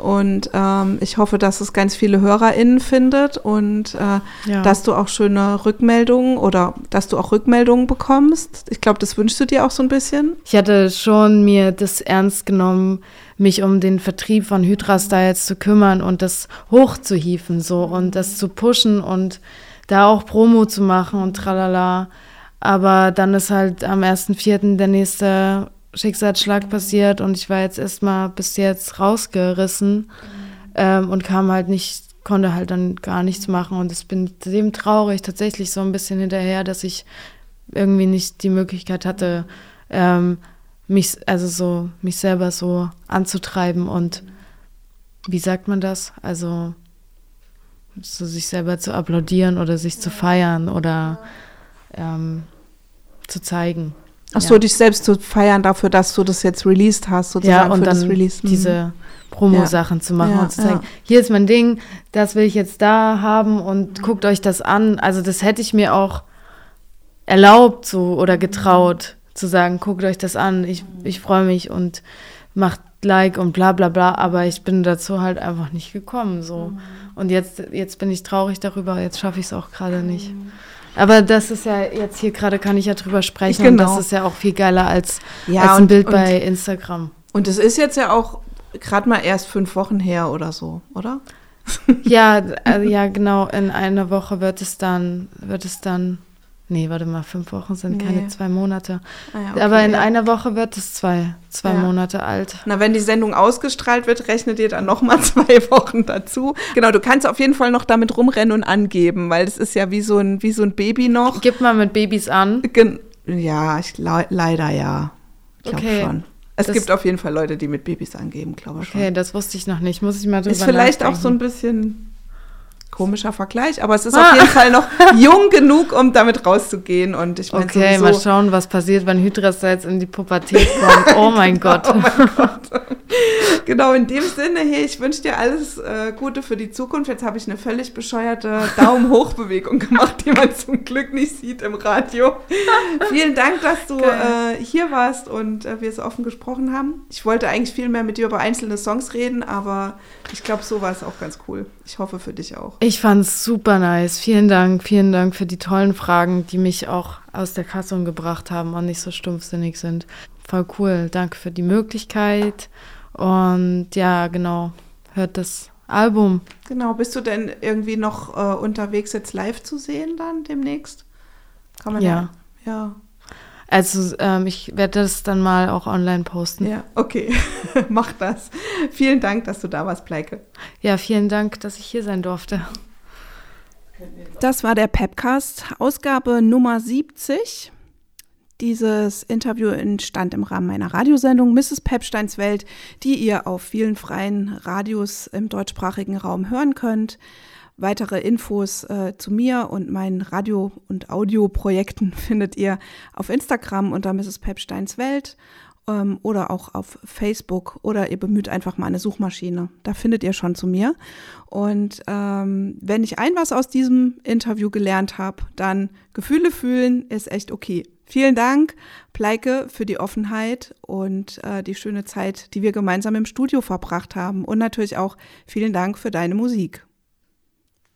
und ähm, ich hoffe, dass es ganz viele HörerInnen findet und äh, ja. dass du auch schöne Rückmeldungen oder dass du auch Rückmeldungen bekommst. Ich glaube, das wünschst du dir auch so ein bisschen. Ich hatte schon mir das ernst genommen, mich um den Vertrieb von Hydra Styles zu kümmern und das hochzuhieven so und das zu pushen und da auch Promo zu machen und tralala. Aber dann ist halt am 1.4. der nächste Schicksalsschlag passiert und ich war jetzt erstmal bis jetzt rausgerissen ähm, und kam halt nicht, konnte halt dann gar nichts machen und ich bin dem traurig tatsächlich so ein bisschen hinterher, dass ich irgendwie nicht die Möglichkeit hatte, ähm, mich, also so, mich selber so anzutreiben und wie sagt man das? Also so sich selber zu applaudieren oder sich zu feiern oder ähm, zu zeigen. Ach so, ja. dich selbst zu feiern dafür, dass du das jetzt released hast, sozusagen ja, und für dann das Release. Mhm. diese Promo-Sachen ja. zu machen ja, und zu sagen, hier ist mein Ding, das will ich jetzt da haben und guckt euch das an. Also das hätte ich mir auch erlaubt so oder getraut zu sagen, guckt euch das an, ich, ich freue mich und macht Like und bla bla bla, aber ich bin dazu halt einfach nicht gekommen so. Und jetzt, jetzt bin ich traurig darüber, jetzt schaffe ich es auch gerade nicht. Aber das ist ja jetzt hier gerade, kann ich ja drüber sprechen. Genau. Und das ist ja auch viel geiler als, ja, als ein und, Bild und, bei Instagram. Und es ist jetzt ja auch gerade mal erst fünf Wochen her oder so, oder? ja, also ja, genau. In einer Woche wird es dann, wird es dann Nee, warte mal, fünf Wochen sind nee. keine zwei Monate. Ah ja, okay, Aber in einer Woche wird es zwei, zwei ja. Monate alt. Na, wenn die Sendung ausgestrahlt wird, rechnet ihr dann nochmal zwei Wochen dazu. Genau, du kannst auf jeden Fall noch damit rumrennen und angeben, weil es ist ja wie so ein, wie so ein Baby noch. Gib mal mit Babys an. Gen ja, ich, le leider ja. Ich glaube okay. schon. Es Das- gibt auf jeden Fall Leute, die mit Babys angeben, glaube ich Okay, schon. das wusste ich noch nicht. Muss ich mal drüber Ist vielleicht auch nachdenken. so ein bisschen komischer Vergleich, aber es ist Ah. auf jeden Fall noch jung genug, um damit rauszugehen. Und ich meine, Okay, mal schauen, was passiert, wenn Hydras da jetzt in die Pubertät kommt. Oh mein Gott. Oh mein Gott. genau, in dem Sinne, hey, ich wünsche dir alles äh, Gute für die Zukunft. Jetzt habe ich eine völlig bescheuerte Daumen-Hoch-Bewegung gemacht, die man zum Glück nicht sieht im Radio. Vielen Dank, dass du äh, hier warst und äh, wir so offen gesprochen haben. Ich wollte eigentlich viel mehr mit dir über einzelne Songs reden, aber ich glaube, so war es auch ganz cool. Ich hoffe für dich auch. Ich fand's super nice. Vielen Dank, vielen Dank für die tollen Fragen, die mich auch aus der Kassung gebracht haben und nicht so stumpfsinnig sind. Voll cool. Danke für die Möglichkeit. Und ja, genau. Hört das Album. Genau, bist du denn irgendwie noch äh, unterwegs, jetzt live zu sehen dann demnächst? Kann man Ja. Ja. Also ähm, ich werde das dann mal auch online posten. Ja, okay. Mach das. Vielen Dank, dass du da warst, Pleike. Ja, vielen Dank, dass ich hier sein durfte. Das war der Pepcast, Ausgabe Nummer 70. Dieses Interview entstand im Rahmen meiner Radiosendung Mrs. Pepsteins Welt, die ihr auf vielen freien Radios im deutschsprachigen Raum hören könnt. Weitere Infos äh, zu mir und meinen Radio- und Audioprojekten findet ihr auf Instagram unter Mrs. Pepsteins Welt ähm, oder auch auf Facebook oder ihr bemüht einfach mal eine Suchmaschine. Da findet ihr schon zu mir. Und ähm, wenn ich ein was aus diesem Interview gelernt habe, dann Gefühle fühlen ist echt okay. Vielen Dank, Pleike, für die Offenheit und äh, die schöne Zeit, die wir gemeinsam im Studio verbracht haben. Und natürlich auch vielen Dank für deine Musik.